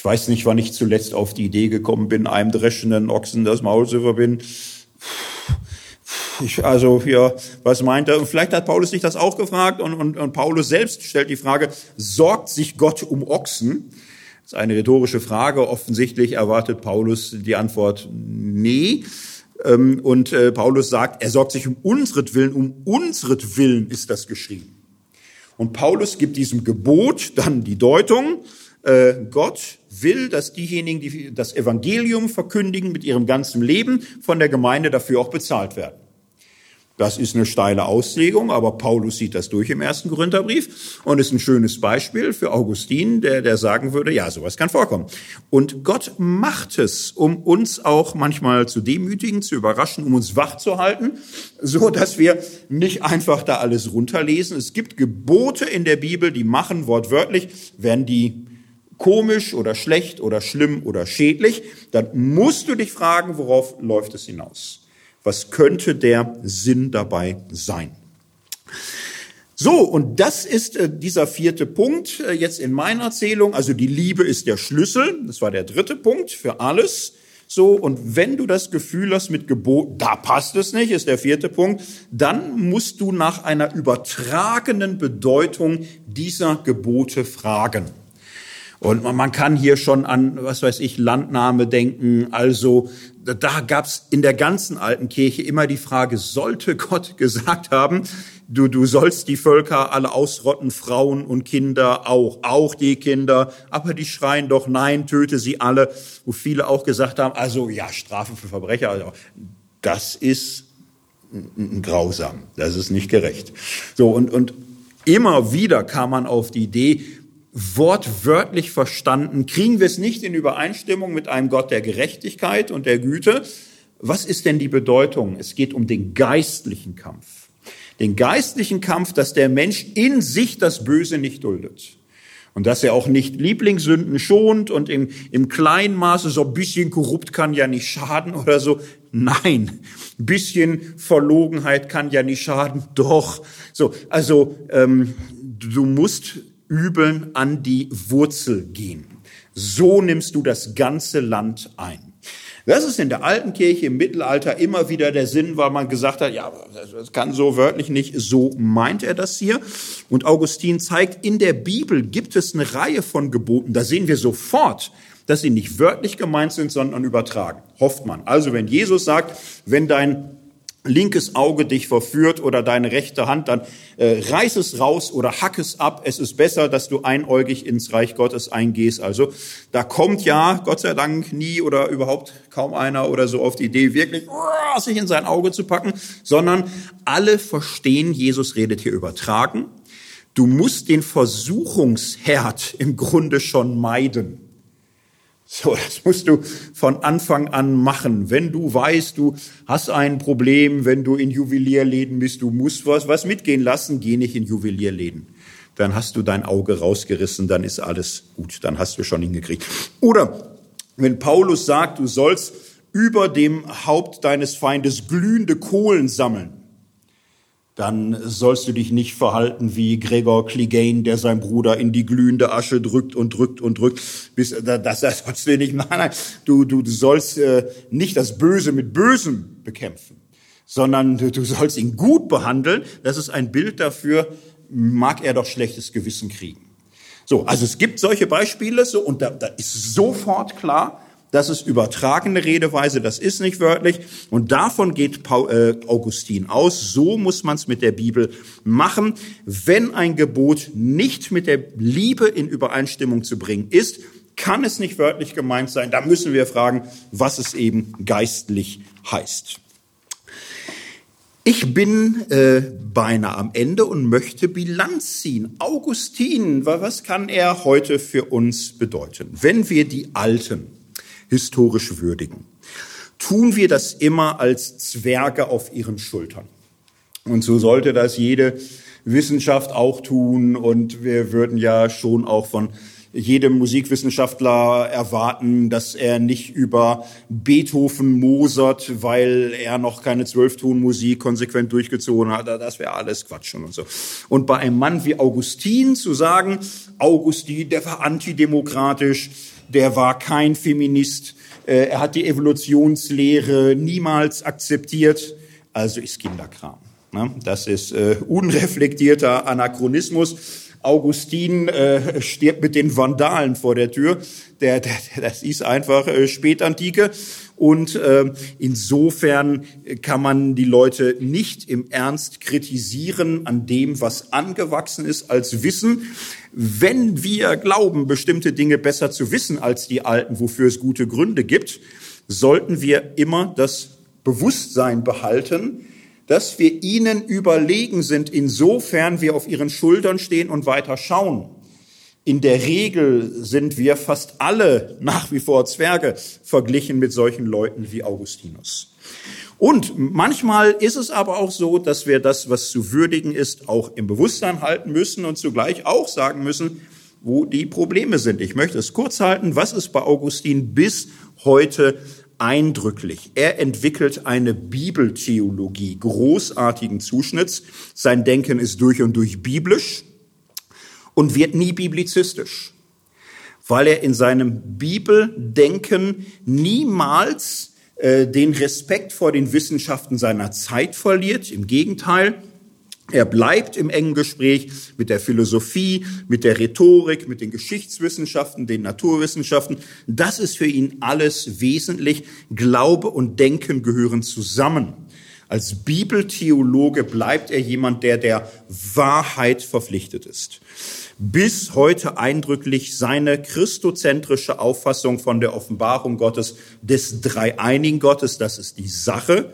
ich weiß nicht, wann ich zuletzt auf die Idee gekommen bin, einem dreschenden Ochsen das Maul zu verbinden. Ich, also, ja, was meint er? Und vielleicht hat Paulus sich das auch gefragt und, und, und Paulus selbst stellt die Frage, sorgt sich Gott um Ochsen? Das ist eine rhetorische Frage. Offensichtlich erwartet Paulus die Antwort nee. Ähm, und äh, Paulus sagt, er sorgt sich um unsretwillen, um unsretwillen ist das geschrieben. Und Paulus gibt diesem Gebot dann die Deutung, äh, Gott will, dass diejenigen, die das Evangelium verkündigen mit ihrem ganzen Leben, von der Gemeinde dafür auch bezahlt werden. Das ist eine steile Auslegung, aber Paulus sieht das durch im ersten Korintherbrief und ist ein schönes Beispiel für Augustin, der, der sagen würde, ja, sowas kann vorkommen. Und Gott macht es, um uns auch manchmal zu demütigen, zu überraschen, um uns wach zu halten, so dass wir nicht einfach da alles runterlesen. Es gibt Gebote in der Bibel, die machen wortwörtlich, werden die komisch oder schlecht oder schlimm oder schädlich, dann musst du dich fragen, worauf läuft es hinaus? Was könnte der Sinn dabei sein? So, und das ist äh, dieser vierte Punkt äh, jetzt in meiner Erzählung. Also die Liebe ist der Schlüssel. Das war der dritte Punkt für alles. So, und wenn du das Gefühl hast mit Gebot, da passt es nicht, ist der vierte Punkt, dann musst du nach einer übertragenen Bedeutung dieser Gebote fragen. Und man kann hier schon an, was weiß ich, Landnahme denken. Also da gab's in der ganzen alten Kirche immer die Frage, sollte Gott gesagt haben, du, du sollst die Völker alle ausrotten, Frauen und Kinder auch, auch die Kinder, aber die schreien doch, nein, töte sie alle. Wo viele auch gesagt haben, also ja, Strafe für Verbrecher, also, das ist grausam, das ist nicht gerecht. So, und, und immer wieder kam man auf die Idee, wortwörtlich verstanden, kriegen wir es nicht in Übereinstimmung mit einem Gott der Gerechtigkeit und der Güte. Was ist denn die Bedeutung? Es geht um den geistlichen Kampf. Den geistlichen Kampf, dass der Mensch in sich das Böse nicht duldet. Und dass er auch nicht Lieblingssünden schont und im, im kleinen Maße so ein bisschen korrupt kann ja nicht schaden oder so. nein. Ein bisschen Verlogenheit kann ja nicht schaden, doch. So, also ähm, du musst Übeln an die Wurzel gehen. So nimmst du das ganze Land ein. Das ist in der alten Kirche im Mittelalter immer wieder der Sinn, weil man gesagt hat, ja, das kann so wörtlich nicht, so meint er das hier. Und Augustin zeigt, in der Bibel gibt es eine Reihe von Geboten, da sehen wir sofort, dass sie nicht wörtlich gemeint sind, sondern übertragen. Hofft man. Also wenn Jesus sagt, wenn dein linkes Auge dich verführt oder deine rechte Hand, dann äh, reiß es raus oder hack es ab. Es ist besser, dass du einäugig ins Reich Gottes eingehst. Also da kommt ja, Gott sei Dank, nie oder überhaupt kaum einer oder so auf die Idee, wirklich uh, sich in sein Auge zu packen, sondern alle verstehen, Jesus redet hier übertragen. Du musst den Versuchungsherd im Grunde schon meiden. So, das musst du von Anfang an machen. Wenn du weißt, du hast ein Problem, wenn du in Juwelierläden bist, du musst was, was mitgehen lassen, geh nicht in Juwelierläden. Dann hast du dein Auge rausgerissen, dann ist alles gut, dann hast du schon hingekriegt. Oder wenn Paulus sagt, du sollst über dem Haupt deines Feindes glühende Kohlen sammeln, dann sollst du dich nicht verhalten wie Gregor Clegane, der seinen Bruder in die glühende Asche drückt und drückt und drückt, bis das, das sollst du nicht. Nein, nein, du, du, du sollst äh, nicht das Böse mit Bösem bekämpfen, sondern du, du sollst ihn gut behandeln. Das ist ein Bild dafür, mag er doch schlechtes Gewissen kriegen. So, also es gibt solche Beispiele, so und da, da ist sofort klar, das ist übertragene Redeweise, das ist nicht wörtlich. Und davon geht äh, Augustin aus. So muss man es mit der Bibel machen. Wenn ein Gebot nicht mit der Liebe in Übereinstimmung zu bringen ist, kann es nicht wörtlich gemeint sein. Da müssen wir fragen, was es eben geistlich heißt. Ich bin äh, beinahe am Ende und möchte Bilanz ziehen. Augustin, was kann er heute für uns bedeuten? Wenn wir die Alten historisch würdigen. Tun wir das immer als Zwerge auf ihren Schultern. Und so sollte das jede Wissenschaft auch tun. Und wir würden ja schon auch von jedem Musikwissenschaftler erwarten, dass er nicht über Beethoven mosert, weil er noch keine Zwölftonmusik konsequent durchgezogen hat. Das wäre alles Quatsch und so. Und bei einem Mann wie Augustin zu sagen, Augustin, der war antidemokratisch, der war kein Feminist, äh, er hat die Evolutionslehre niemals akzeptiert, also ist Kinderkram. Ne? Das ist äh, unreflektierter Anachronismus. Augustin äh, stirbt mit den Vandalen vor der Tür. Der, der, das ist einfach äh, Spätantike. Und äh, insofern kann man die Leute nicht im Ernst kritisieren an dem, was angewachsen ist als Wissen. Wenn wir glauben, bestimmte Dinge besser zu wissen als die Alten, wofür es gute Gründe gibt, sollten wir immer das Bewusstsein behalten, dass wir ihnen überlegen sind, insofern wir auf ihren Schultern stehen und weiter schauen. In der Regel sind wir fast alle nach wie vor Zwerge verglichen mit solchen Leuten wie Augustinus. Und manchmal ist es aber auch so, dass wir das, was zu würdigen ist, auch im Bewusstsein halten müssen und zugleich auch sagen müssen, wo die Probleme sind. Ich möchte es kurz halten. Was ist bei Augustin bis heute eindrücklich. Er entwickelt eine Bibeltheologie großartigen Zuschnitts. Sein Denken ist durch und durch biblisch und wird nie biblizistisch, weil er in seinem Bibeldenken niemals äh, den Respekt vor den Wissenschaften seiner Zeit verliert. Im Gegenteil, er bleibt im engen Gespräch mit der Philosophie, mit der Rhetorik, mit den Geschichtswissenschaften, den Naturwissenschaften. Das ist für ihn alles wesentlich. Glaube und Denken gehören zusammen. Als Bibeltheologe bleibt er jemand, der der Wahrheit verpflichtet ist. Bis heute eindrücklich seine christozentrische Auffassung von der Offenbarung Gottes, des dreieinigen Gottes, das ist die Sache,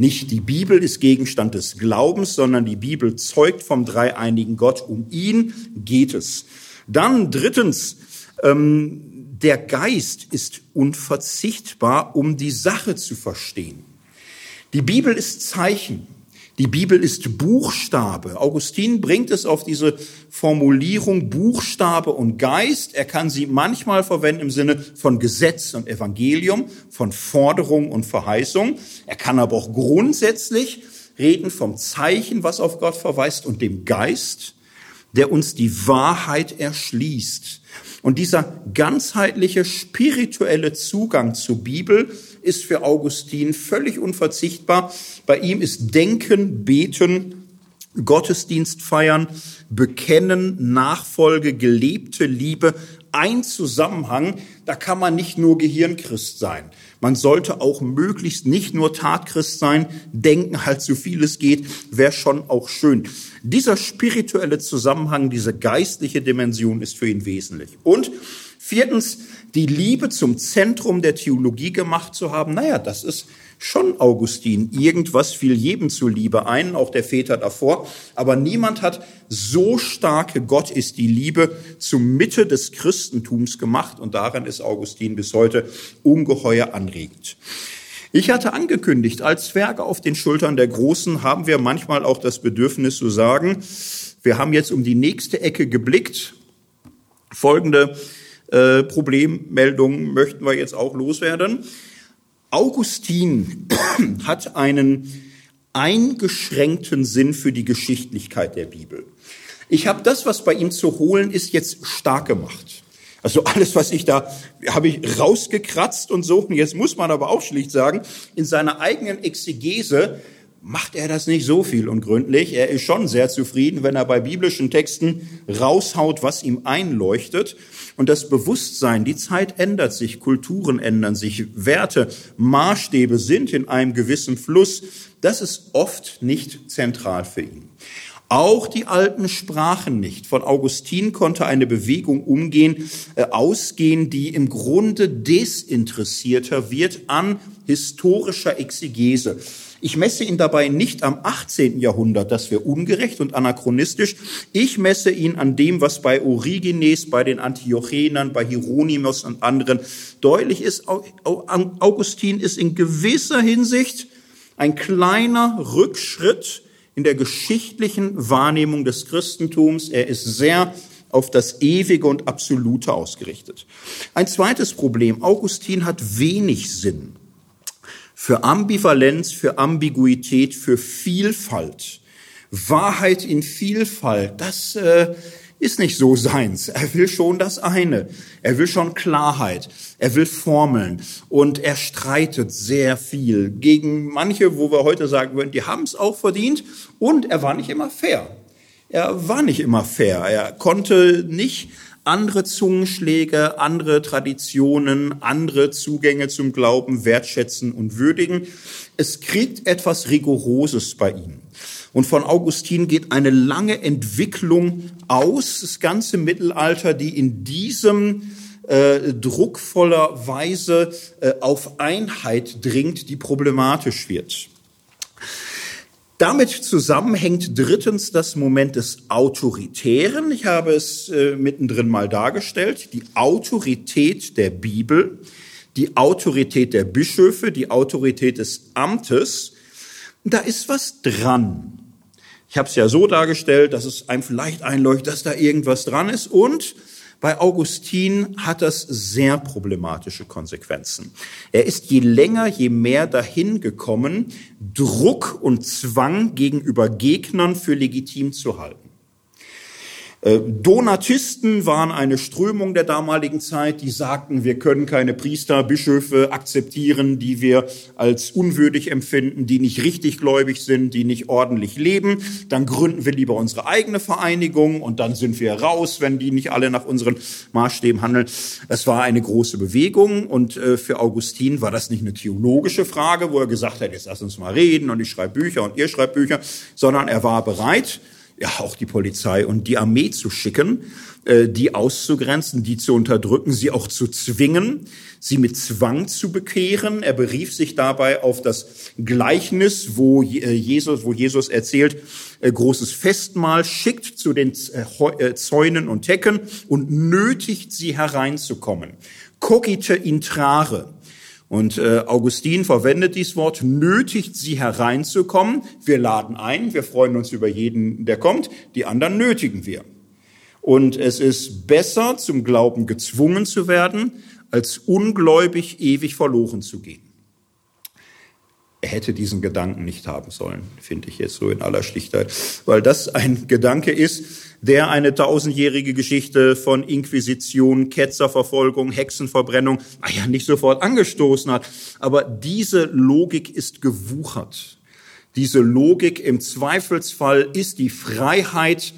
nicht die Bibel ist Gegenstand des Glaubens, sondern die Bibel zeugt vom dreieinigen Gott. Um ihn geht es. Dann drittens, ähm, der Geist ist unverzichtbar, um die Sache zu verstehen. Die Bibel ist Zeichen. Die Bibel ist Buchstabe. Augustin bringt es auf diese Formulierung Buchstabe und Geist. Er kann sie manchmal verwenden im Sinne von Gesetz und Evangelium, von Forderung und Verheißung. Er kann aber auch grundsätzlich reden vom Zeichen, was auf Gott verweist und dem Geist, der uns die Wahrheit erschließt. Und dieser ganzheitliche spirituelle Zugang zur Bibel ist für Augustin völlig unverzichtbar. Bei ihm ist Denken, Beten, Gottesdienst feiern, Bekennen, Nachfolge, gelebte Liebe ein Zusammenhang. Da kann man nicht nur Gehirnchrist sein. Man sollte auch möglichst nicht nur Tatchrist sein, denken halt so viel es geht, wäre schon auch schön. Dieser spirituelle Zusammenhang, diese geistliche Dimension ist für ihn wesentlich. Und viertens, die Liebe zum Zentrum der Theologie gemacht zu haben, naja, das ist schon Augustin. Irgendwas fiel jedem zuliebe ein, auch der Väter davor. Aber niemand hat so starke Gott ist die Liebe zur Mitte des Christentums gemacht. Und daran ist Augustin bis heute ungeheuer anregend. Ich hatte angekündigt, als Zwerge auf den Schultern der Großen haben wir manchmal auch das Bedürfnis zu sagen, wir haben jetzt um die nächste Ecke geblickt. Folgende äh, Problemmeldungen möchten wir jetzt auch loswerden. Augustin hat einen eingeschränkten Sinn für die Geschichtlichkeit der Bibel. Ich habe das, was bei ihm zu holen ist, jetzt stark gemacht. Also alles, was ich da habe ich rausgekratzt und so. Jetzt muss man aber auch schlicht sagen, in seiner eigenen Exegese macht er das nicht so viel und gründlich. Er ist schon sehr zufrieden, wenn er bei biblischen Texten raushaut, was ihm einleuchtet. Und das Bewusstsein, die Zeit ändert sich, Kulturen ändern sich, Werte, Maßstäbe sind in einem gewissen Fluss. Das ist oft nicht zentral für ihn. Auch die alten Sprachen nicht. Von Augustin konnte eine Bewegung umgehen, äh, ausgehen, die im Grunde desinteressierter wird an historischer Exegese. Ich messe ihn dabei nicht am 18. Jahrhundert, das wäre ungerecht und anachronistisch. Ich messe ihn an dem, was bei Origenes, bei den Antiochenern, bei Hieronymus und anderen deutlich ist. Augustin ist in gewisser Hinsicht ein kleiner Rückschritt in der geschichtlichen Wahrnehmung des Christentums. Er ist sehr auf das Ewige und Absolute ausgerichtet. Ein zweites Problem. Augustin hat wenig Sinn für Ambivalenz, für Ambiguität, für Vielfalt. Wahrheit in Vielfalt, das äh, ist nicht so seins. Er will schon das eine. Er will schon Klarheit. Er will Formeln. Und er streitet sehr viel gegen manche, wo wir heute sagen würden, die haben es auch verdient. Und er war nicht immer fair. Er war nicht immer fair. Er konnte nicht andere Zungenschläge, andere Traditionen, andere Zugänge zum Glauben wertschätzen und würdigen. Es kriegt etwas Rigoroses bei ihm. Und von Augustin geht eine lange Entwicklung aus, das ganze Mittelalter, die in diesem äh, druckvoller Weise äh, auf Einheit dringt, die problematisch wird. Damit zusammenhängt drittens das Moment des Autoritären. Ich habe es äh, mittendrin mal dargestellt. Die Autorität der Bibel, die Autorität der Bischöfe, die Autorität des Amtes. Da ist was dran. Ich habe es ja so dargestellt, dass es einem vielleicht einleuchtet, dass da irgendwas dran ist. Und bei Augustin hat das sehr problematische Konsequenzen. Er ist je länger, je mehr dahin gekommen, Druck und Zwang gegenüber Gegnern für legitim zu halten. Äh, Donatisten waren eine Strömung der damaligen Zeit, die sagten, wir können keine Priester, Bischöfe akzeptieren, die wir als unwürdig empfinden, die nicht richtig gläubig sind, die nicht ordentlich leben. Dann gründen wir lieber unsere eigene Vereinigung und dann sind wir raus, wenn die nicht alle nach unseren Maßstäben handeln. Es war eine große Bewegung und äh, für Augustin war das nicht eine theologische Frage, wo er gesagt hat, jetzt lass uns mal reden und ich schreibe Bücher und ihr schreibt Bücher, sondern er war bereit, ja auch die Polizei und die Armee zu schicken, äh, die auszugrenzen, die zu unterdrücken, sie auch zu zwingen, sie mit Zwang zu bekehren. Er berief sich dabei auf das Gleichnis, wo äh, Jesus, wo Jesus erzählt, äh, großes Festmahl, schickt zu den Zäunen und Hecken und nötigt sie hereinzukommen. Cogite intrare. Und äh, Augustin verwendet dieses Wort, nötigt sie hereinzukommen. Wir laden ein, wir freuen uns über jeden, der kommt. Die anderen nötigen wir. Und es ist besser, zum Glauben gezwungen zu werden, als ungläubig ewig verloren zu gehen. Er hätte diesen Gedanken nicht haben sollen, finde ich jetzt so in aller Schlichtheit, weil das ein Gedanke ist, der eine tausendjährige Geschichte von Inquisition, Ketzerverfolgung, Hexenverbrennung, naja, nicht sofort angestoßen hat. Aber diese Logik ist gewuchert. Diese Logik im Zweifelsfall ist die Freiheit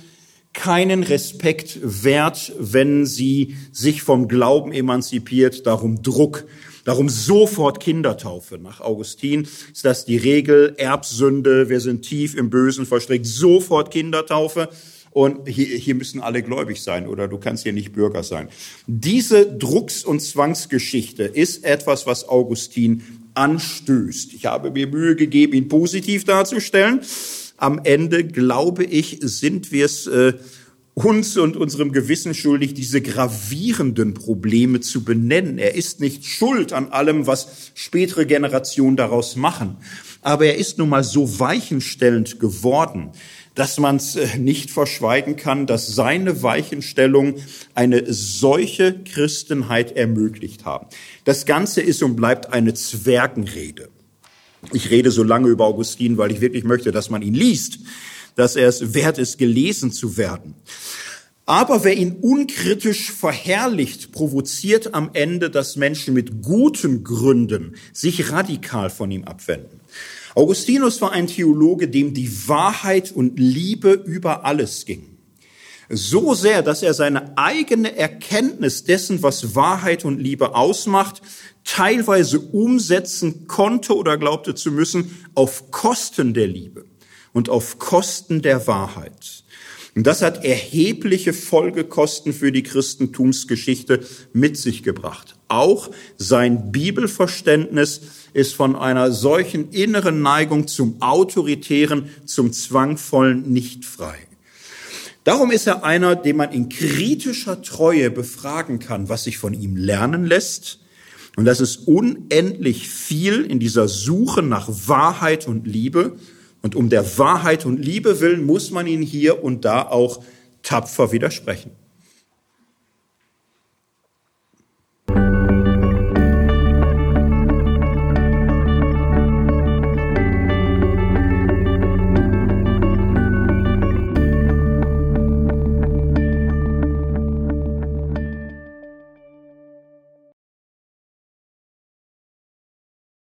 keinen Respekt wert, wenn sie sich vom Glauben emanzipiert, darum Druck, darum sofort Kindertaufe. Nach Augustin ist das die Regel, Erbsünde, wir sind tief im Bösen verstrickt, sofort Kindertaufe. Und hier, hier müssen alle gläubig sein oder du kannst hier nicht Bürger sein. Diese Drucks- und Zwangsgeschichte ist etwas, was Augustin anstößt. Ich habe mir Mühe gegeben, ihn positiv darzustellen. Am Ende, glaube ich, sind wir es äh, uns und unserem Gewissen schuldig, diese gravierenden Probleme zu benennen. Er ist nicht schuld an allem, was spätere Generationen daraus machen. Aber er ist nun mal so weichenstellend geworden, dass man es äh, nicht verschweigen kann, dass seine Weichenstellung eine solche Christenheit ermöglicht haben. Das Ganze ist und bleibt eine Zwergenrede. Ich rede so lange über Augustin, weil ich wirklich möchte, dass man ihn liest, dass er es wert ist, gelesen zu werden. Aber wer ihn unkritisch verherrlicht, provoziert am Ende, dass Menschen mit guten Gründen sich radikal von ihm abwenden. Augustinus war ein Theologe, dem die Wahrheit und Liebe über alles ging. So sehr, dass er seine eigene Erkenntnis dessen, was Wahrheit und Liebe ausmacht, teilweise umsetzen konnte oder glaubte zu müssen auf Kosten der Liebe und auf Kosten der Wahrheit. Und das hat erhebliche Folgekosten für die Christentumsgeschichte mit sich gebracht. Auch sein Bibelverständnis ist von einer solchen inneren Neigung zum Autoritären, zum Zwangvollen nicht frei. Darum ist er einer, den man in kritischer Treue befragen kann, was sich von ihm lernen lässt. Und das ist unendlich viel in dieser Suche nach Wahrheit und Liebe. Und um der Wahrheit und Liebe willen muss man ihn hier und da auch tapfer widersprechen.